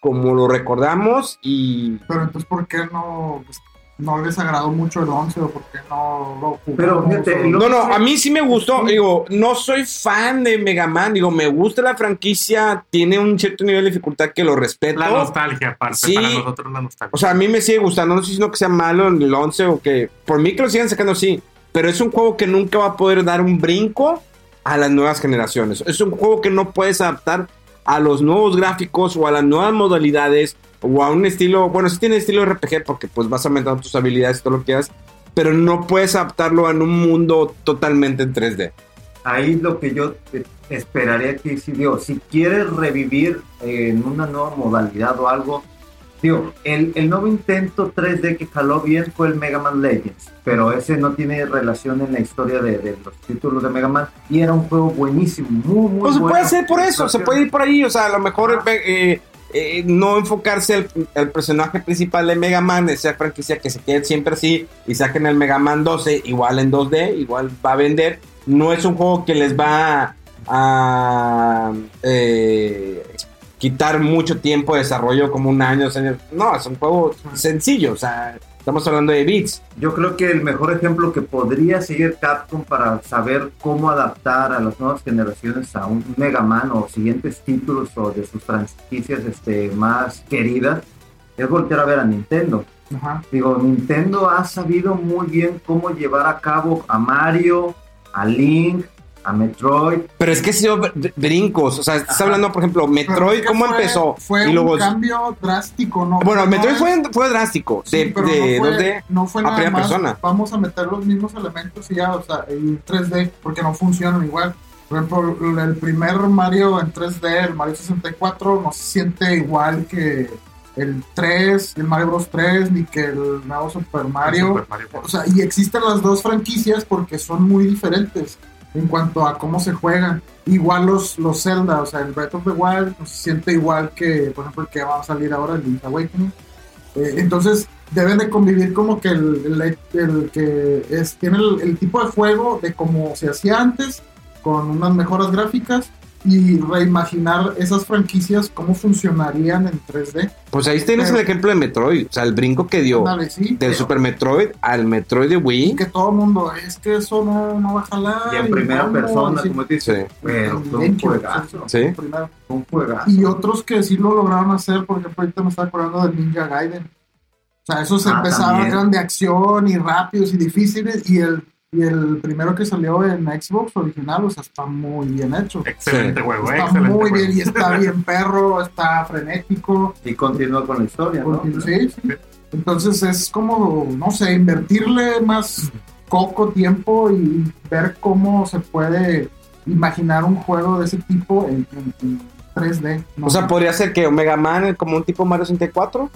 como lo recordamos y Pero entonces, ¿por qué no, pues, no les agradó mucho el 11 o por qué no lo jugamos? Pero, fíjate, No, no, a mí sí me gustó. Digo, no soy fan de Mega Man. Digo, me gusta la franquicia. Tiene un cierto nivel de dificultad que lo respeto. La nostalgia, aparte, Sí. para nosotros la nostalgia. O sea, a mí me sigue gustando. No sé si no que sea malo en el 11 o que. Por mí que lo sigan sacando así. Pero es un juego que nunca va a poder dar un brinco a las nuevas generaciones. Es un juego que no puedes adaptar a los nuevos gráficos o a las nuevas modalidades o a un estilo. Bueno, sí tiene estilo RPG porque pues vas aumentando tus habilidades y todo lo que quieras. Pero no puedes adaptarlo en un mundo totalmente en 3D. ahí lo que yo esperaría que si digo, si quieres revivir en una nueva modalidad o algo, el, el nuevo intento 3D que jaló bien fue el Mega Man Legends, pero ese no tiene relación en la historia de, de los títulos de Mega Man y era un juego buenísimo, muy, muy Pues se bueno. puede hacer por eso, se puede ir por ahí. O sea, a lo mejor eh, eh, no enfocarse al al personaje principal de Mega Man, esa franquicia que se quede siempre así y saquen el Mega Man 12 igual en 2D, igual va a vender. No es un juego que les va a eh, quitar mucho tiempo de desarrollo, como un año, dos años. No, es un juego sencillo. O sea, estamos hablando de bits. Yo creo que el mejor ejemplo que podría seguir Capcom para saber cómo adaptar a las nuevas generaciones a un Mega Man o siguientes títulos o de sus franquicias este, más queridas es voltear a ver a Nintendo. Ajá. Digo, Nintendo ha sabido muy bien cómo llevar a cabo a Mario, a Link, a Metroid. Pero es que ha sido br- brincos. O sea, estás Ajá. hablando, por ejemplo, Metroid, ¿cómo fue- empezó? Fue y un luego. cambio drástico, ¿no? Bueno, No Metroid es- fue, fue drástico. Sí, de pero de no fue, 2D. no fue a nada primera más, persona. Vamos a meter los mismos elementos y ya, o sea, en 3D, porque no funcionan igual. Por ejemplo, el primer Mario en 3D, el Mario 64, no se siente igual que el 3, el Mario Bros 3, ni que el nuevo Super Mario. Super Mario. O sea, y existen las dos franquicias porque son muy diferentes en cuanto a cómo se juegan. Igual los, los Zelda, o sea, el Breath of the Wild no se siente igual que, por ejemplo, el que va a salir ahora, el Link's Awakening. Eh, entonces, deben de convivir como que el, que es, tiene el, el tipo de juego de como se hacía antes, con unas mejoras gráficas, y reimaginar esas franquicias, cómo funcionarían en 3D. Pues ahí tienes Pero- el ejemplo de Metroid. O sea, el brinco que dio Ándale, sí, del pero- Super Metroid al Metroid de Wii. que todo el mundo, es que eso no, no va a jalar. Y en primera cómo", persona, sí. como dices, Sí. pero fue un juegazo. Sí. Un juegazo. Y otros que sí lo lograron hacer, por ejemplo, ahorita me estaba acordando del Ninja Gaiden. O sea, esos Ah, empezaron, eran de acción y rápidos y difíciles. Y el, y el primero que salió en Xbox original, o sea, está muy bien hecho. Excelente Sí. juego, Está excelente muy juego. bien y está bien perro, está frenético. Y continúa con la historia, ¿no? Sí, sí. Entonces es como, no sé, invertirle más poco tiempo y ver cómo se puede imaginar un juego de ese tipo en, en- en 3D. ¿no? O sea, podría ser que Omega Man como un tipo Mario 64.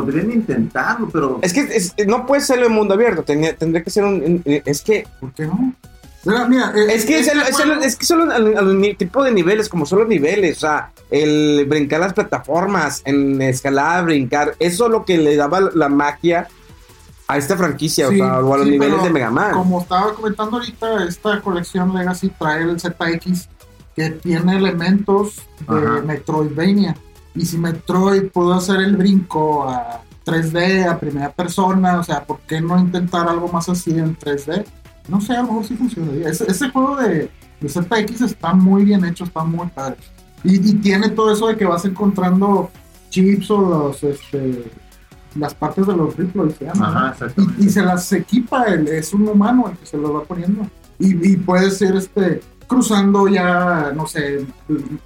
Podrían intentarlo, pero Es que es- no puede ser en mundo abierto, tenía- tendría que ser un... un- Es que ¿por qué no? Mira, mira, eh, Es que, es, este el- es el- es que solo al, al tipo de niveles, como son los niveles, o sea, el brincar las plataformas, en escalar, brincar, eso es lo que le daba la magia a esta franquicia, Sí, o sea, o a los sí, niveles de Mega Man. Como estaba comentando ahorita, esta colección Legacy trae el ZX que tiene elementos de Ajá. Metroidvania. Y si Metroid pudo hacer el brinco a 3D, a primera persona, o sea, ¿por qué no intentar algo más así en 3D? No sé, a lo mejor sí funcionaría. Ese, ese juego de, de ZX está muy bien hecho, está muy padre. Y, y tiene todo eso de que vas encontrando chips o los, este, las partes de los rifles, se y, y se las equipa, el- es un humano el que se los va poniendo. Y, y puedes ir este, cruzando ya, no sé,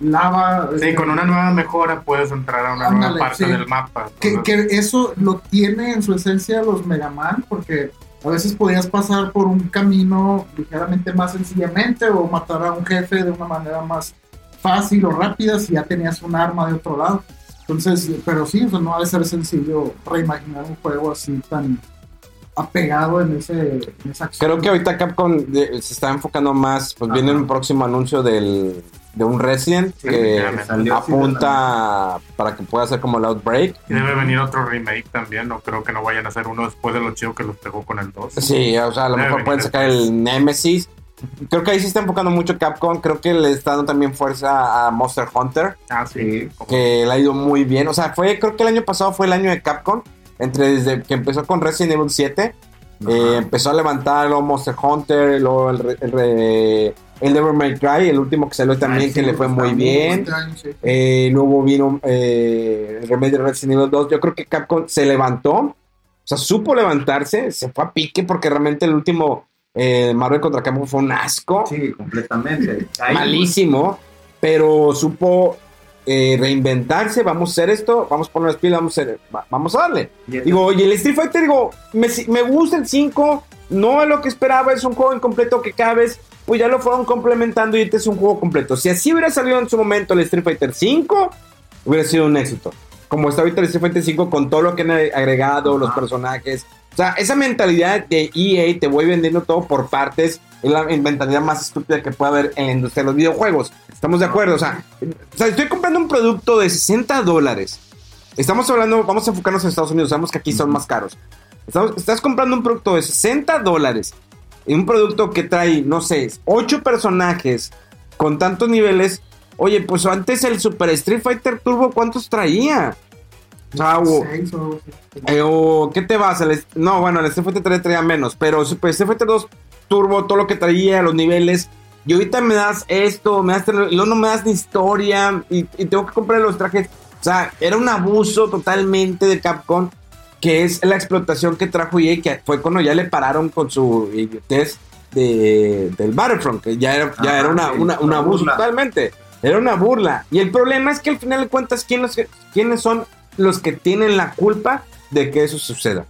lava. Sí, este, con una nueva mejora puedes entrar a una Ándale, nueva parte sí. del mapa. Que, que eso lo tiene en su esencia los Mega Man, porque a veces podías pasar por un camino ligeramente más sencillamente o matar a un jefe de una manera más fácil o rápida si ya tenías un arma de otro lado. Entonces, pero sí, o sea, no ha de ser sencillo reimaginar un juego así tan apegado en, ese, en esa acción. Creo que ahorita Capcom de- se está enfocando más, pues viene Ajá. un próximo anuncio del, de un Resident Sí, que salió apunta para que pueda ser como el Outbreak. y debe venir otro remake también. No creo que no vayan a hacer uno después de lo chido que los pegó con el 2. Sí, o sea, a lo Debe mejor pueden sacar después. el Nemesis. Creo que ahí se está enfocando mucho Capcom. Creo que le está dando también fuerza a Monster Hunter. Ah, sí. Sí, que le ha ido muy bien. O sea, fue, creo que el año pasado fue el año de Capcom. Entre desde que empezó con Resident Evil 7. eh, empezó a levantar luego Monster Hunter, luego el, el, el Devil May Cry, el último que salió también, sí, que le fue muy bien. Sí. Eh, luego vino eh, el remake de Resident Evil 2. Yo creo que Capcom se levantó, o sea, supo levantarse, se fue a pique porque realmente el último eh, Marvel contra Capcom fue un asco Sí, completamente. Malísimo, pero supo eh, reinventarse, vamos a hacer esto, vamos a poner las pilas, vamos a, hacer- va- vamos a darle. Y- Digo, y el Street Fighter, digo, me, me gusta el 5, no es lo que esperaba, es un juego incompleto que cada vez, pues ya lo fueron complementando y este es un juego completo. Si así hubiera salido en su momento el Street Fighter 5, hubiera sido un éxito. Como está ahorita el Street Fighter 5 con todo lo que han agregado, los personajes. O sea, esa mentalidad de EA, te voy vendiendo todo por partes, es la mentalidad más estúpida que puede haber en la industria de los videojuegos. Estamos de acuerdo, o sea, o sea, estoy comprando un producto de 60 dólares. Estamos hablando, vamos a enfocarnos en Estados Unidos, sabemos que aquí son más caros. Estamos- estás comprando un producto de 60 dólares. Y un producto que trae, no sé, 8 personajes con tantos niveles. Oye, pues antes el Super Street Fighter Turbo, ¿cuántos traía? O- así. eh, o, ¿qué te vas? El no, bueno, el Street Fighter 3 traía menos, pero Super Street Fighter 2 Turbo, todo lo que traía, los niveles. Y ahorita me das esto, me das, y luego no me das ni historia, y, y tengo que comprar los trajes. O sea, era un abuso totalmente de Capcom, que es la explotación que trajo EA, que fue cuando ya le pararon con su idiotez de, del Battlefront, que ya era, ya era una, una- un abuso burla. totalmente. Era una burla. Y el problema es que al final de cuentas, ¿quién los ¿quiénes son los que tienen la culpa de que eso suceda?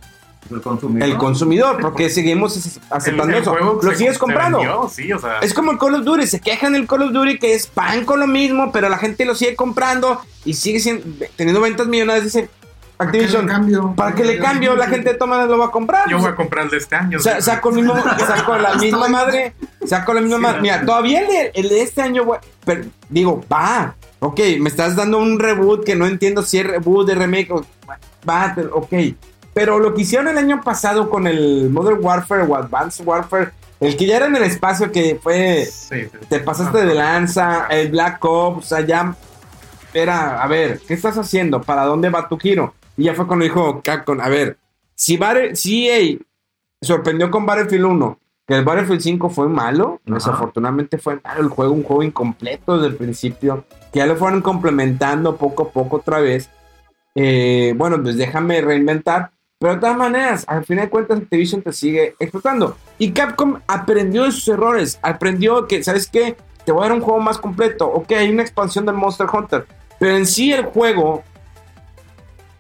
El consumidor. El consumidor, porque seguimos aceptando El- el eso. Lo sigues comprando. vendió, sí, o sea, Es como el Call of Duty, se quejan del Call of Duty que es pan con lo mismo, pero la gente lo sigue comprando y sigue siendo- teniendo ventas millonarias. Dice Activision, ¿Para qué le cambio? ¿para qué le cambio? La gente toma lo va a comprar. yo voy a comprar el de este año. O sea, saco, el mismo, saco la misma madre, saco la misma Sí, madre. Mira, todavía el de, el de este año, pero digo, va, ok, me estás dando un reboot que no entiendo si es reboot de remake, o- va, ok. Pero lo que hicieron el año pasado con el Modern Warfare o Advanced Warfare, el que ya era en el espacio que fue, Sí, sí. te pasaste de lanza, el Black Ops, o sea, ya era, a ver, ¿qué estás haciendo? ¿Para dónde va tu giro? Y ya fue cuando dijo Capcom, a ver, si, Battle- si EA sorprendió con Battlefield 1, que el Battlefield 5 fue malo, Ajá. desafortunadamente fue malo el juego, un juego incompleto desde el principio, que ya lo fueron complementando poco a poco otra vez. Eh, bueno, pues déjame reinventar. Pero de todas maneras, al final de cuentas, Activision te sigue explotando. Y Capcom aprendió de sus errores. Aprendió que, ¿sabes qué? Te voy a dar un juego más completo. Ok, hay una expansión del Monster Hunter. Pero en sí el juego,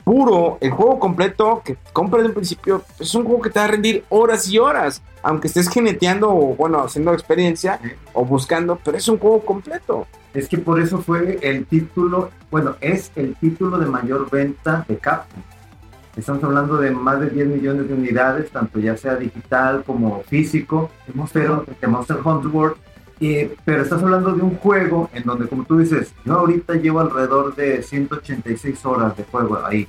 puro, el juego completo que compras de un principio, es un juego que te va a rendir horas y horas, aunque estés geneteando o, bueno, haciendo experiencia o buscando, pero es un juego completo. Es que por eso fue el título, bueno, es el título de mayor venta de Capcom. Estamos hablando de más de 10 millones de unidades, tanto ya sea digital como físico, pero de Monster Hunter World. Eh, pero estás hablando de un juego en donde, como tú dices, yo ahorita llevo alrededor de 186 horas de juego ahí.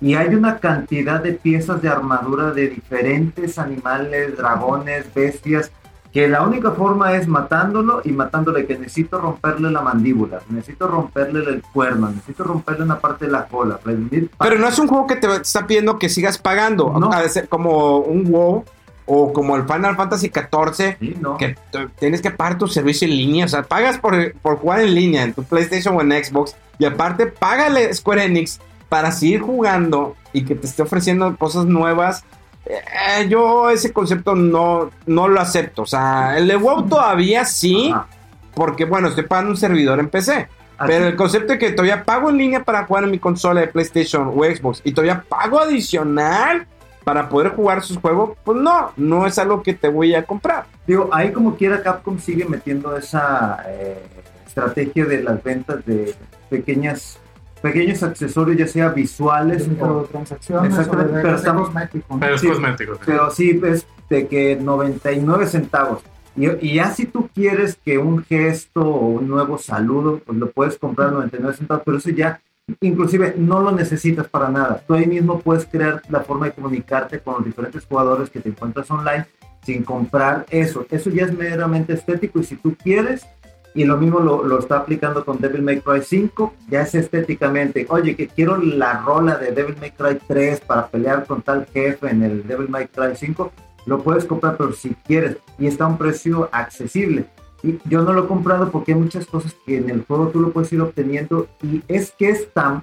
Y hay una cantidad de piezas de armadura de diferentes animales, dragones, bestias, que la única forma es matándolo y matándole que necesito romperle la mandíbula, necesito romperle el cuerno, necesito romperle una parte de la cola. Pero no es un juego que te está pidiendo que sigas pagando, No. a veces como un WoW o como el Final Fantasy XIV, Sí, no. que tienes que pagar tu servicio en línea, o sea, pagas por, por jugar en línea en tu PlayStation o en Xbox y aparte págale Square Enix para seguir jugando y que te esté ofreciendo cosas nuevas. Eh, yo ese concepto no, no lo acepto, o sea, el de WoW todavía sí, Ajá. porque bueno, estoy pagando un servidor en PC. Así- Pero el concepto de que todavía pago en línea para jugar en mi consola de PlayStation o Xbox y todavía pago adicional para poder jugar sus juegos, pues no, no es algo que te voy a comprar. Digo, ahí como quiera Capcom sigue metiendo esa eh, estrategia de las ventas de pequeñas pequeños accesorios, ya sea visuales o, microtransacciones o Exactamente, pero estamos- cosmético. ¿no? Pero es Sí. cosmético. sí. pero sí es de que 99 centavos. Y, y ya si tú quieres que un gesto o un nuevo saludo, pues lo puedes comprar 99 centavos, pero eso ya inclusive no lo necesitas para nada. Tú ahí mismo puedes crear la forma de comunicarte con los diferentes jugadores que te encuentras online sin comprar eso. Eso ya es meramente estético y si tú quieres, y lo mismo lo, lo está aplicando con Devil May Cry 5, ya es estéticamente, oye, que quiero la rola de Devil May Cry 3 para pelear con tal jefe en el Devil May Cry 5, lo puedes comprar, pero si quieres, y está a un precio accesible. Y yo no lo he comprado porque hay muchas cosas que en el juego tú lo puedes ir obteniendo y es que es tan,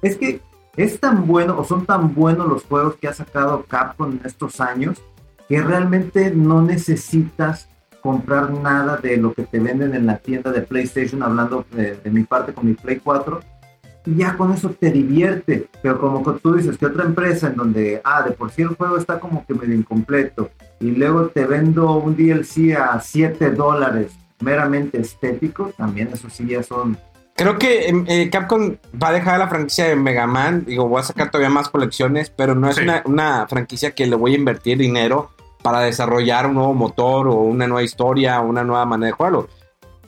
es que es tan bueno o son tan buenos los juegos que ha sacado Capcom en estos años que realmente no necesitas comprar nada de lo que te venden en la tienda de PlayStation, hablando de, de mi parte con mi Play 4, y ya con eso te divierte. Pero como tú dices que otra empresa en donde, ah, de por sí el juego está como que medio incompleto, y luego te vendo un DLC a 7 dólares meramente estético, también eso sí ya son... Creo que em, eh, Capcom va a dejar la franquicia de Mega Man. Digo, voy a sacar todavía más colecciones, pero no es Sí. una, una franquicia que le voy a invertir dinero para desarrollar un nuevo motor o una nueva historia o una nueva manera de jugarlo.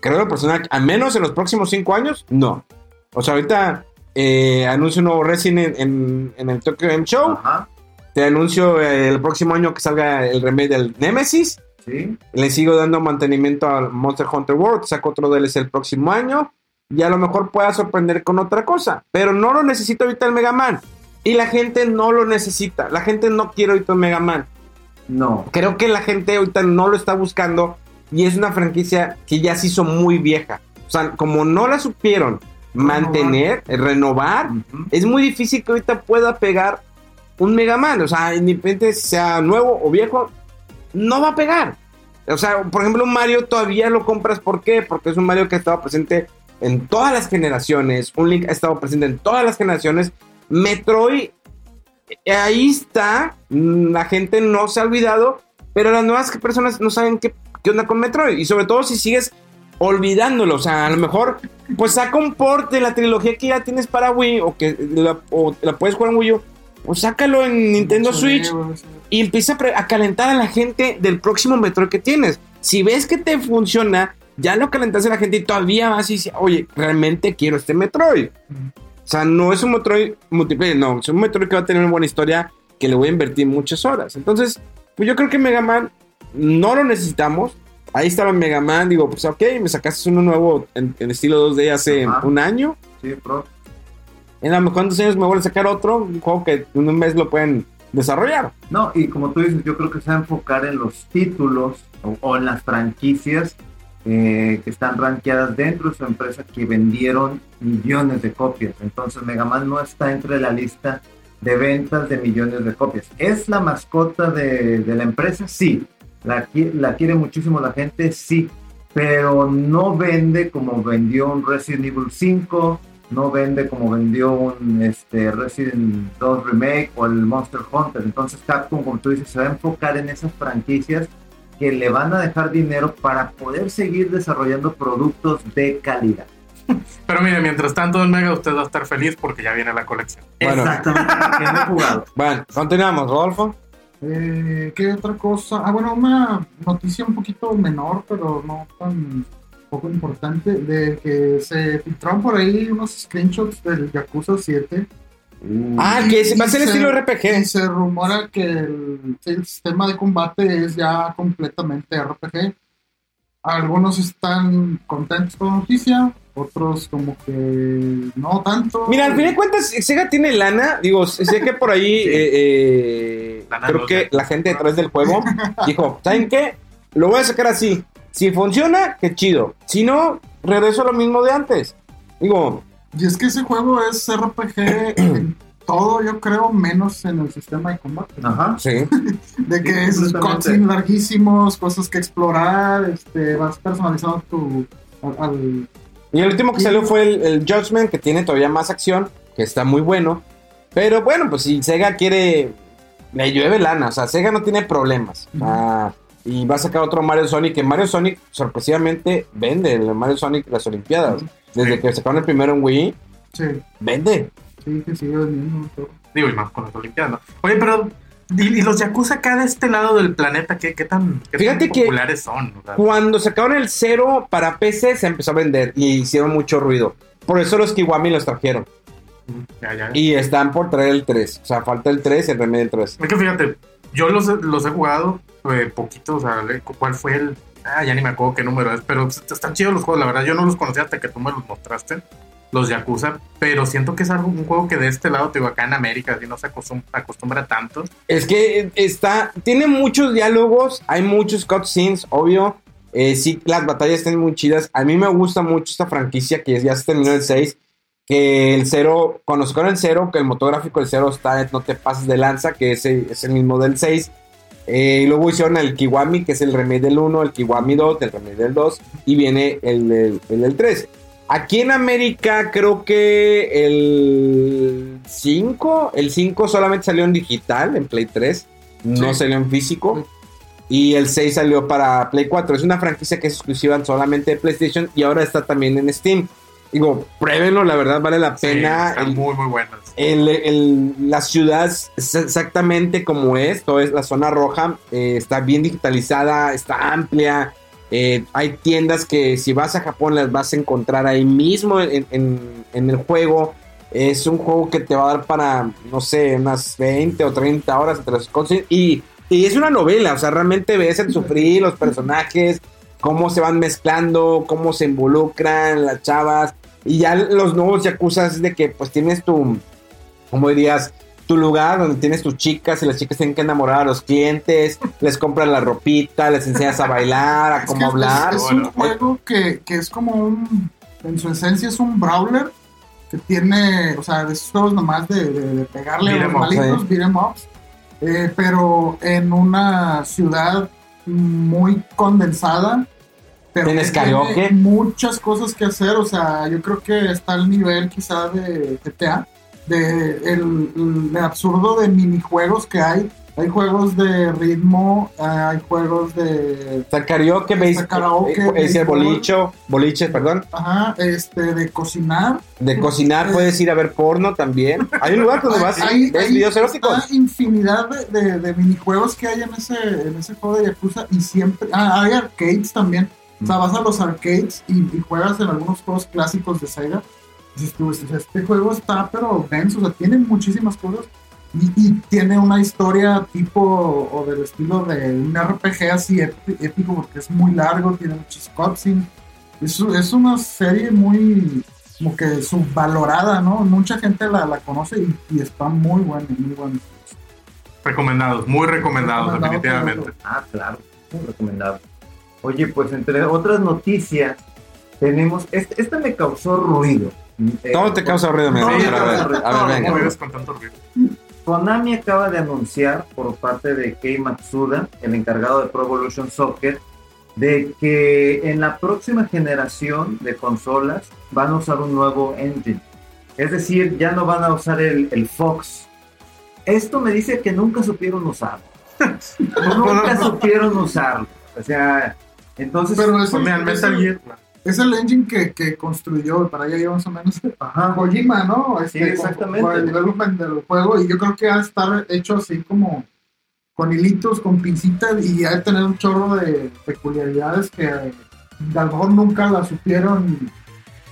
Creo que personal, al menos en los próximos cinco años, no. O sea, ahorita eh, anuncio un nuevo Resident en, en el Tokyo Game Show. Ajá, Te anuncio el próximo año que salga el remake del Nemesis. sí, Le sigo dando mantenimiento al Monster Hunter World. Saco otro DLC el próximo año. Y a lo mejor pueda sorprender con otra cosa. Pero no lo necesito ahorita el Mega Man. Y la gente no lo necesita. La gente no quiere ahorita el Mega Man. No. Creo que la gente ahorita no lo está buscando. Y es una franquicia que ya se hizo muy vieja. O sea, como no la supieron mantener, renovar, es muy difícil que ahorita pueda pegar un Mega Man. O sea, independientemente si sea nuevo o viejo, no va a pegar. O sea, por ejemplo, un Mario todavía lo compras. ¿Por qué? Porque es un Mario que ha estado presente en todas las generaciones. Un Link ha estado presente en todas las generaciones. Metroid, ahí está. Mm, La gente no se ha olvidado. Pero las nuevas personas no saben qué, qué onda con Metroid. Y sobre todo si sigues olvidándolo. O sea, a lo mejor, pues saca un port de la trilogía que ya tienes para Wii. O que la, o la puedes jugar en Wii U. Pues sácalo en Nintendo Switch y empieza a calentar a la gente del próximo Metroid que tienes. Si ves que te funciona, ya lo calentaste a la gente y todavía vas y dices, oye, realmente quiero este Metroid. O sea, no es un Metroid multiplayer, no, es un Metroid que va a tener una buena historia que le voy a invertir muchas horas. Entonces, pues yo creo que Mega Man no lo necesitamos. Ahí estaba Mega Man, digo, pues ok, me sacaste uno nuevo en, en estilo 2D hace Ajá. un año. Sí, pro. En a lo mejor en dos años me vuelven a sacar otro, un juego que en un mes lo pueden desarrollar. No, y como tú dices, yo creo que se va a enfocar en los títulos o, o en las franquicias eh, que están rankeadas dentro de su empresa que vendieron millones de copias. Entonces Mega Man no está entre la lista de ventas de millones de copias. ¿Es la mascota de, de la empresa? Sí. ¿La, ¿La quiere muchísimo la gente? Sí. Pero no vende como vendió un Resident Evil 5, no vende como vendió un este, Resident 2 Remake o el Monster Hunter. Entonces Capcom, como tú dices, se va a enfocar en esas franquicias que le van a dejar dinero para poder seguir desarrollando productos de calidad. Pero mire, mientras tanto en Mega usted va a estar feliz porque ya viene la colección. Bueno. Exactamente, que no he jugado. Bueno, continuamos, Rodolfo. Eh, ¿Qué otra cosa? Ah, bueno, una noticia un poquito menor, pero no tan poco importante, de que se filtraron por ahí unos screenshots del Yakuza 7. Ah, que es- va a ser Y se- estilo Y RPG. se rumora que el, el sistema de combate es ya completamente RPG. Algunos están contentos con la noticia, otros como que no tanto. Mira, al fin de cuentas, Sega tiene lana. Digo, sé que por ahí eh, eh, creo que la gente detrás del juego dijo, ¿saben qué? Lo voy a sacar así. Si funciona, qué chido. Si no, regreso a lo mismo de antes. Digo, Y es que ese juego es RPG en todo, yo creo, menos en el sistema de combate. ¿no? Ajá. sí. De que Sí, es cutscenes larguísimos, cosas que explorar, este, vas personalizando tu. al- al- Y el último que salió fue el, el Judgment, que tiene todavía más acción, que está muy bueno. Pero bueno, pues si Sega quiere, le llueve lana. O sea, Sega no tiene problemas. Ah, y va a sacar otro Mario Sonic, que Mario Sonic sorpresivamente vende el Mario Sonic las Olimpiadas. Desde que sacaron el primero en Wii, sí, vende. sí, que sigue vendiendo. todo. Digo, y más con las Olimpiadas. ¿no? Oye, pero. ¿Y, y los Yakuza acá de este lado del planeta qué, qué tan, qué Fíjate tan que- populares son? Sea, Cuando sacaron el cero para PC, se empezó a vender y hicieron mucho ruido. Por eso los Kiwami los trajeron. ya, ya. Y están por traer el 3. O sea, falta el 3 y el remedio del 3. Es que fíjate, yo los, los he jugado eh, poquito, o sea, le- ¿cuál fue el...? Ah, ya ni me acuerdo qué número es, pero están chidos los juegos, la verdad, yo no los conocía hasta que tú me los mostraste, los Yakuza, pero siento que es algo, un juego que de este lado, te digo, acá en América, así no se acostum- acostumbra tanto. Es que está, tiene muchos diálogos, hay muchos cutscenes, obvio. Eh, sí, las batallas están muy chidas. A mí me gusta mucho esta franquicia que ya se terminó el 6. Que el 0, cuando sacaron el 0, que el motográfico del 0 está, no te pases de lanza, que ese es el mismo del 6. Eh, y luego hicieron el Kiwami, que es el remake del 1, el Kiwami 2, el remake del 2, y viene el del, el del 3. Aquí en América creo que el 5, el 5 solamente salió en digital, en Play 3, no Sí. salió en físico. Y el 6 salió para Play 4. Es una franquicia que es exclusiva solamente de PlayStation y ahora está también en Steam. Digo, pruébenlo, la verdad vale la Sí, pena. están muy, muy buenas. el- el- la ciudad es exactamente como es, todo es la zona roja, eh, está bien digitalizada, está amplia, eh, hay tiendas que si vas a Japón las vas a encontrar ahí mismo en, en- en el juego. Es un juego que te va a dar para, no sé, unas 20 o 30 horas entre las cosas. Y, y es una novela, o sea, realmente ves el sufrir, los personajes, cómo se van mezclando, cómo se involucran las chavas. Y ya los nuevos Yakuza es de que pues tienes tu, como dirías, tu lugar donde tienes tus chicas y las chicas tienen que enamorar a los clientes, les compran la ropita, les enseñas a bailar, a Es cómo que hablar. Es, un juego que, que es como un. En su esencia es un brawler que tiene. O sea, de esos juegos nomás de, de- de pegarle a los malitos, sí. beat 'em ups, eh, pero en una ciudad muy condensada. Pero ¿Tienes karaoke? muchas cosas que hacer. O sea, yo creo que está al nivel quizá de GTA. De el, el absurdo de minijuegos que hay. Hay juegos de ritmo, hay juegos de Está el karaoke, Está karaoke, eh, es el bolicho, boliche, perdón, Ajá, este, de cocinar. de cocinar, puedes ir a ver porno también. Hay un lugar donde vas, Hay- ves hay- videos eróticos. está infinidad de, de- de minijuegos que hay en ese, en ese juego de Yakuza y siempre. Ah, hay arcades también. O sea, vas a los arcades y, y juegas en algunos juegos clásicos de Sega. Dices tú, este este juego está, pero denso, o sea, tiene muchísimas cosas. Y, y tiene una historia tipo o del estilo de un RPG así épi- épico porque es muy largo, tiene muchos cutscenes. Es, es una serie muy como que subvalorada, ¿no? Mucha gente la, la conoce y, y está muy buena, muy buena. Recomendados, muy recomendados, Recomendado definitivamente. Ah, claro, muy recomendable. Oye, pues entre otras noticias, tenemos. Este, esta me causó ruido. Eh, Todo te causa ruido, amigo, me a ver, causa ruido. a ver, Todo, venga. ¿Cómo todo. vives con tanto ruido? Konami acaba de anunciar por parte de Kei Matsuda, el encargado de Pro Evolution Soccer, de que en la próxima generación de consolas van a usar un nuevo engine. Es decir, ya no van a usar el, el Fox. Esto me dice que nunca supieron usarlo. nunca supieron usarlo. O sea, entonces... Pero es mira, el el, Metal Gear. es el engine que, que construyó, para allá lleva más o menos Ajá. Kojima, ¿no? Este, Sí, exactamente. Con, con el development del juego, y yo creo que va a estar hecho así como con hilitos, con pincitas, y ha de tener un chorro de peculiaridades que a lo mejor nunca la supieron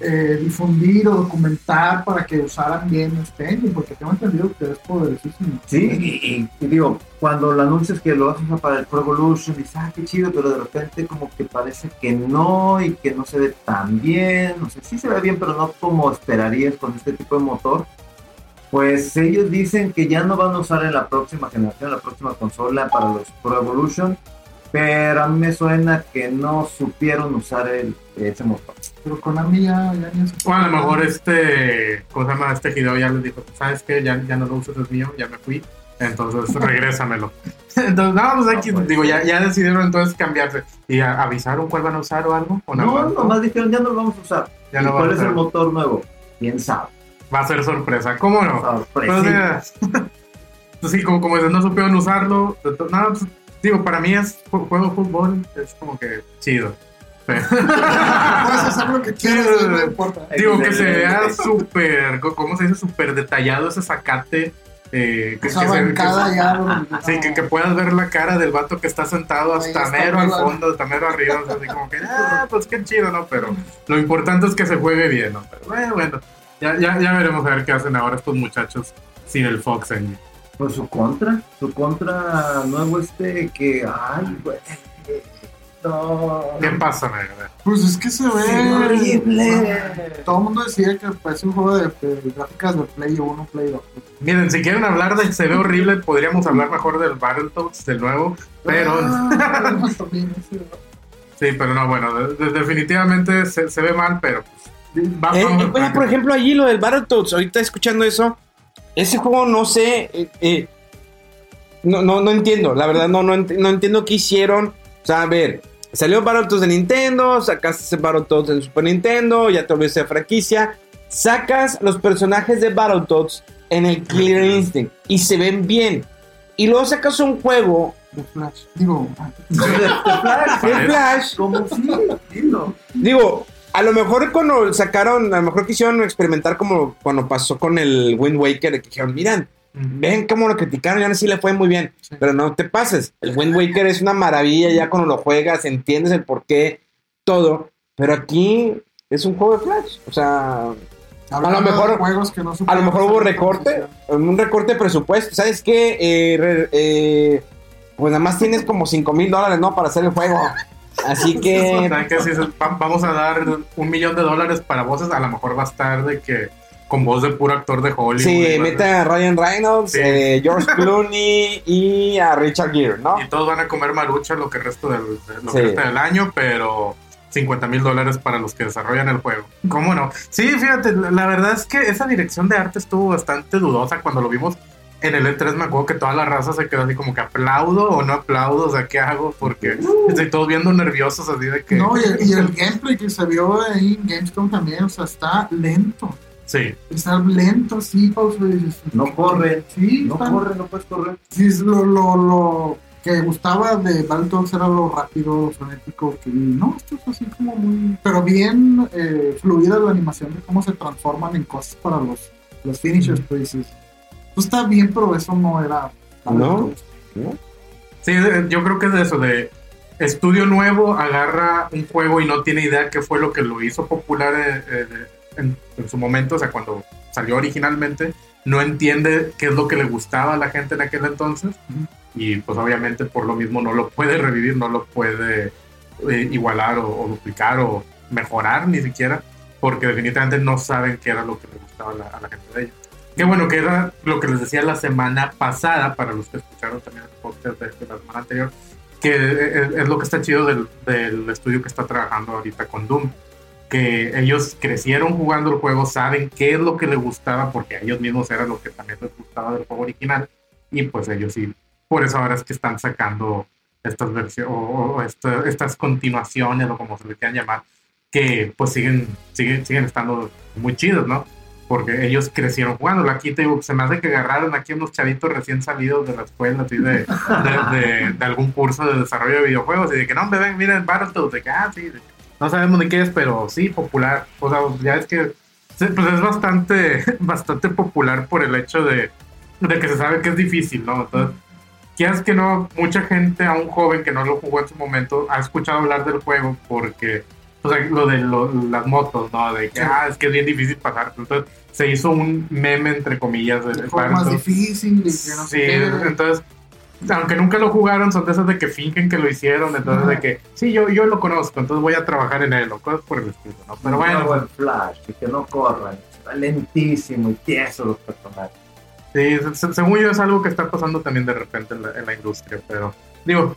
eh, difundir o documentar para que usaran bien este engine, porque tengo entendido que es poderosísimo. Sí, y, y- y digo, cuando lo anuncias que lo vas a usar para el Pro Evolution, dices, ah, qué chido, pero de repente como que parece que no y que no se ve tan bien. O sea, sí se ve bien, pero no como esperarías con este tipo de motor. Pues ellos dicen que ya no van a usar en la próxima generación, la próxima consola para los Pro Evolution, pero a mí me suena que no supieron usar el, ese motor. Pero Konami ya, ya ni se O a lo mejor este, ¿cómo se llama? Este Hideo ya les dijo, ¿sabes qué? Ya, ya no lo uso, es mío, ya me fui. Entonces, regrésamelo. Entonces, no, pues aquí, No, pues, digo, ya, ya decidieron entonces cambiarse. ¿Y a- avisaron cuál van a usar o algo? ¿O No, más? nomás dijeron, ya no lo vamos a usar. Ya ¿Y no cuál es el motor nuevo? ¿Quién sabe? Va a ser sorpresa. ¿Cómo no? Sorpresa. Pues mira, pues sí, como, como no supieron usarlo. No, pues, digo, para mí es ju- juego de fútbol, es como que chido. Puedes hacer lo que quieras, Sí, no importa. digo, que se vea súper, ¿cómo se dice? Súper detallado ese zacate. Eh, que, que se- que ya. Sí, que, que puedas ver la cara del vato que está sentado hasta está, mero al fondo, hasta mero arriba. o sea, así como que, ah, pues qué chido, ¿no? Pero lo importante es que se juegue bien, ¿no? Pero bueno, bueno ya, ya, ya veremos a ver qué hacen ahora estos muchachos sin el Fox Engine. Pues su contra, su contra nuevo este que, ay, güey. No. ¿Qué pasa, Negra? Pues es que se ve. Sí, horrible. Todo el mundo decía que parece un juego de, de gráficas de Play 1, Play 2. Miren, si quieren hablar de se ve horrible, podríamos hablar mejor del Battletoads, del nuevo, pero Ah, sí, pero no, bueno, de- de- definitivamente se, se ve mal, pero pues, va- Eh, vamos eh, a- bueno, por ejemplo, allí lo del Battletoads, ahorita escuchando eso, ese juego no sé, eh, eh, no, no, no entiendo, la verdad no, no, ent- no entiendo qué hicieron. O sea, a ver, salió Battletoads de Nintendo, sacaste Battletoads en Super Nintendo, ya te olvidaste de franquicia, sacas los personajes de Battletoads en el Killer Instinct y se ven bien. Y luego sacas un juego De Flash. Digo, De Flash, de Flash como dilo. Digo, a lo mejor cuando sacaron, a lo mejor quisieron experimentar como cuando pasó con el Wind Waker, que dijeron, miran, ven cómo lo criticaron y ahora sí le fue muy bien. Sí. Pero no te pases, el Wind Waker es una maravilla ya cuando lo juegas, entiendes el porqué, todo. Pero aquí es un juego de Flash. O sea, hablando lo mejor- juegos que no a lo mejor hubo recorte, un recorte de presupuesto. ¿Sabes qué? Eh, eh, pues nada más tienes como 5 mil dólares, ¿no? Para hacer el juego. Así que ¿Saben qué? Si vamos a dar un millón de dólares para voces, a lo mejor va a estar de que con voz de puro actor de Hollywood. Sí, mete a Ryan Reynolds, Sí. eh, George Clooney y a Richard Gere, ¿no? Y todos van a comer marucha lo que resto del, de- lo Sí. que resta del año, pero 50 mil dólares para los que desarrollan el juego. ¿Cómo no? Sí, fíjate, la verdad es que esa dirección de arte estuvo bastante dudosa cuando lo vimos en el E3. Me acuerdo que toda la raza se quedó así como que aplaudo o no aplaudo, o sea, ¿qué hago? Porque estoy todos viendo nerviosos así de que... No, y el, y el gameplay que se vio ahí en Gamescom también, o sea, está lento. Sí, Está lento, sí, pausa. No corre, Sí, no está- corre, no puedes correr. Sí, es lo, lo, lo que gustaba de Battletoads era lo rápido, lo frenético. Que, no, esto es así como muy. Pero bien eh, fluida la animación de cómo se transforman en cosas para los, los finishers. Pues dices, pues está bien, pero eso no era. No. Sí, yo creo que es de eso, de estudio nuevo, agarra un juego y no tiene idea qué fue lo que lo hizo popular eh, eh, en, en su momento, o sea, cuando salió originalmente, no entiende qué es lo que le gustaba a la gente en aquel entonces y pues obviamente por lo mismo no lo puede revivir, no lo puede eh, igualar o, o duplicar o mejorar ni siquiera, porque definitivamente no saben qué era lo que le gustaba a la, a la gente de ellos. Qué bueno que era lo que les decía la semana pasada, para los que escucharon también el podcast de, la semana anterior, que es, lo que está chido del, del estudio que está trabajando ahorita con Doom. Que ellos crecieron jugando el juego, saben qué es lo que les gustaba, porque a ellos mismos era lo que también les gustaba del juego original, y pues ellos sí, por eso ahora es que están sacando estas versiones, o, o esta- estas continuaciones, o como se le quieran llamar, que pues siguen, siguen, siguen estando muy chidos, ¿no? Porque ellos crecieron jugando. Aquí te digo, se me hace que agarraron aquí unos chavitos recién salidos de la escuela, así de, de, de- de algún curso de desarrollo de videojuegos, y de que no, ven, miren, Battletoads, de que, ah, sí, no sabemos ni qué es, pero sí, popular. O sea, ya es que pues es bastante, bastante popular por el hecho de, de que se sabe que es difícil, ¿no? Entonces, quieras que no, mucha gente, a un joven que no lo jugó en su momento, ha escuchado hablar del juego porque, o sea, lo de lo- las motos, ¿no? De que, ah, es que es bien difícil pasar. Entonces, se hizo un meme, entre comillas, del El juego más difícil que no Sí, entonces, aunque nunca lo jugaron, son de esas de que fingen que lo hicieron, entonces de que, sí, yo, yo lo conozco, entonces voy a trabajar en él, o cosas por el estilo, ¿no? Pero bueno, en Flash y que no corran. Está lentísimo y tieso los personajes. sí, se- según yo es algo que está pasando también de repente en la, en la industria, pero digo,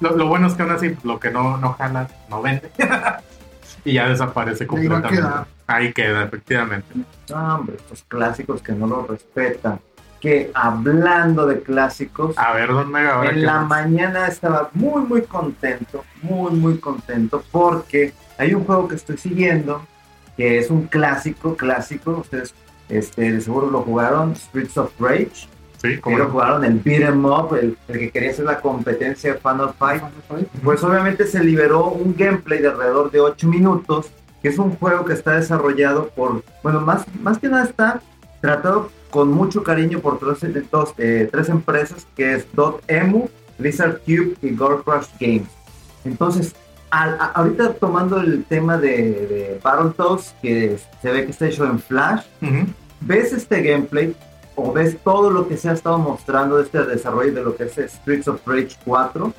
lo, lo bueno es que aún así, lo que no, no jala, no vende. y ya desaparece Ahí va a completamente. Ahí queda, efectivamente. No, hombre, estos clásicos que no los respetan. Que hablando de clásicos, A ver, don Mega, ahora en la más? mañana estaba muy, muy contento, muy, muy contento, porque hay un juego que estoy siguiendo, que es un clásico, clásico, ustedes este, de seguro lo jugaron, Streets of Rage, Sí, como lo jugaron el Beat 'em Up, el, el que quería hacer la competencia de Final Fight, pues obviamente se liberó un gameplay de alrededor de 8 minutos, que es un juego que está desarrollado por, bueno, más, más que nada está tratado con mucho cariño por tres, dos, eh, tres empresas, que es Dotemu, Blizzard Cube y Gore Crush Games. Entonces, al- a- ahorita tomando el tema de, de Battletoads, que se ve que está hecho en Flash, ves este gameplay o ves todo lo que se ha estado mostrando de este desarrollo de lo que es Streets of Rage 4,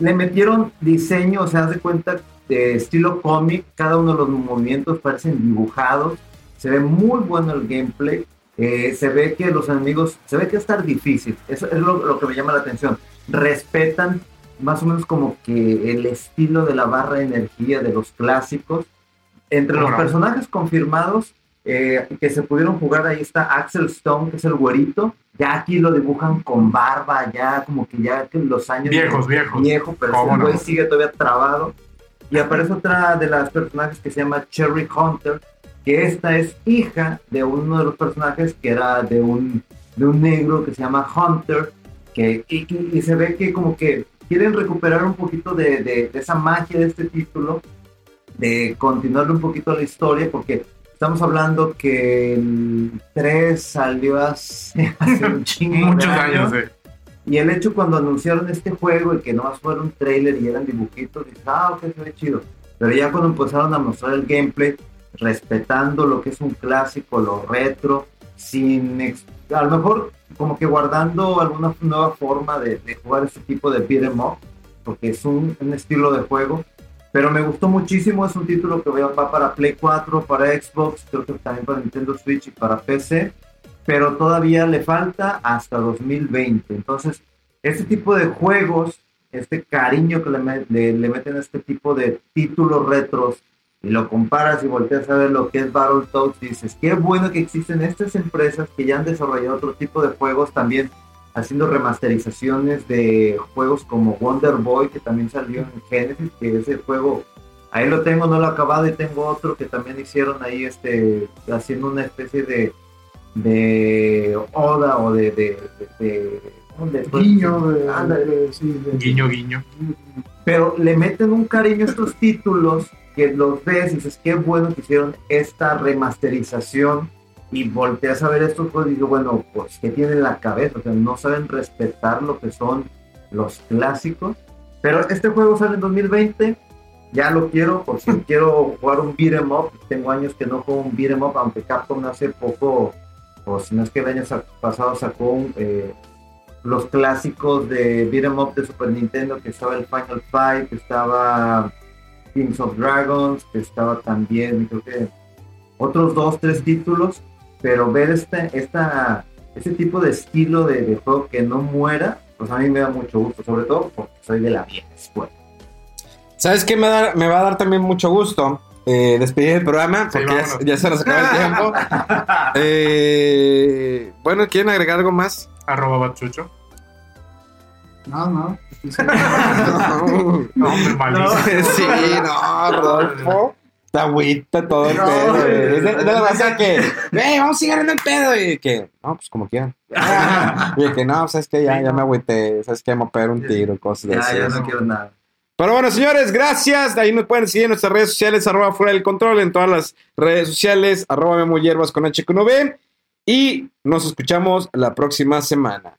le metieron diseño, o sea, haz de cuenta de estilo cómic, cada uno de los movimientos parecen dibujados, se ve muy bueno el gameplay, eh, se ve que los enemigos, se ve que estar difícil, eso es lo, lo que me llama la atención, respetan más o menos como que el estilo de la barra de energía de los clásicos, entre los personajes confirmados eh, que se pudieron jugar, ahí está Axel Stone, que es el güerito. Ya aquí lo dibujan con barba, ya como que ya que los años. Viejos, viejos. Viejo, pero ¿Cómo el güey no? sigue todavía trabado. Y aparece otra de las personajes que se llama Cherry Hunter, que esta es hija de uno de los personajes que era de un, de un negro que se llama Hunter, que, y, y- y se ve que como que quieren recuperar un poquito de, de- de esa magia de este título, de continuarle un poquito la historia, porque estamos hablando que el 3 salió hace, hace un chingo Muchos años, eh. Y el hecho cuando anunciaron este juego y que nomás fuera un trailer y eran dibujitos, dices, ah, ok, se ve chido. Pero ya cuando empezaron a mostrar el gameplay, respetando lo que es un clásico, lo retro, sin, a lo mejor como que guardando alguna nueva forma de, de jugar este tipo de beat 'em up, porque es un, un estilo de juego. Pero me gustó muchísimo, es un título que va para Play 4, para Xbox, creo que también para Nintendo Switch y para PC pero todavía le falta hasta 2020. Entonces, este tipo de juegos, este cariño que le, le- meten a este tipo de títulos retros, y lo comparas y volteas a ver lo que es Battletoads, dices, qué bueno que existen estas empresas que ya han desarrollado otro tipo de juegos también, haciendo remasterizaciones de juegos como Wonder Boy, que también salió en Genesis, que ese juego Ahí lo tengo, no lo he acabado y tengo otro que también hicieron ahí, este, haciendo una especie de, de oda o de, de, de, de- de- Guiño, Ándale. sí, Guiño, guiño. pero le meten un cariño a estos títulos que los ves y dices, qué bueno que hicieron esta remasterización y volteas a ver estos juegos y digo, bueno, pues, ¿qué tienen en la cabeza? O sea, no saben respetar lo que son los clásicos. Pero este juego sale en 2020, ya lo quiero, por si quiero jugar un beat 'em up, tengo años que no juego un beat 'em up, aunque Capcom hace poco, o si no es que el año sa- pasado sacó eh, los clásicos de beat 'em up de Super Nintendo, que estaba el Final Fight, que estaba Kings of Dragons, que estaba también, creo que otros dos, tres títulos, pero ver este, esta, este tipo de estilo de, de juego que no muera, pues a mí me da mucho gusto, sobre todo porque soy de la vieja escuela. ¿Sabes qué me, da- me va a dar también mucho gusto? Eh, despedir el programa, Sí, porque ya, se nos acaba el tiempo. Eh, bueno, ¿quieren agregar algo más? Arroba bachucho. No, no. No, sí, no, Rodolfo. Te agüita todo el No, pedo. Es de, de la raza que, ¡Ey, vamos a seguir en el pedo! Y que, no, pues como quieran. y de que, no, sabes que ya, ya me agüité, sabes que me voy a pegar un tiro, cosas de Ya, ya no quiero nada. Pero bueno, señores, gracias. Ahí nos pueden seguir en nuestras redes sociales, arroba fuera del control, en todas las redes sociales, arroba Memo Hierbas con. Y nos escuchamos la próxima semana.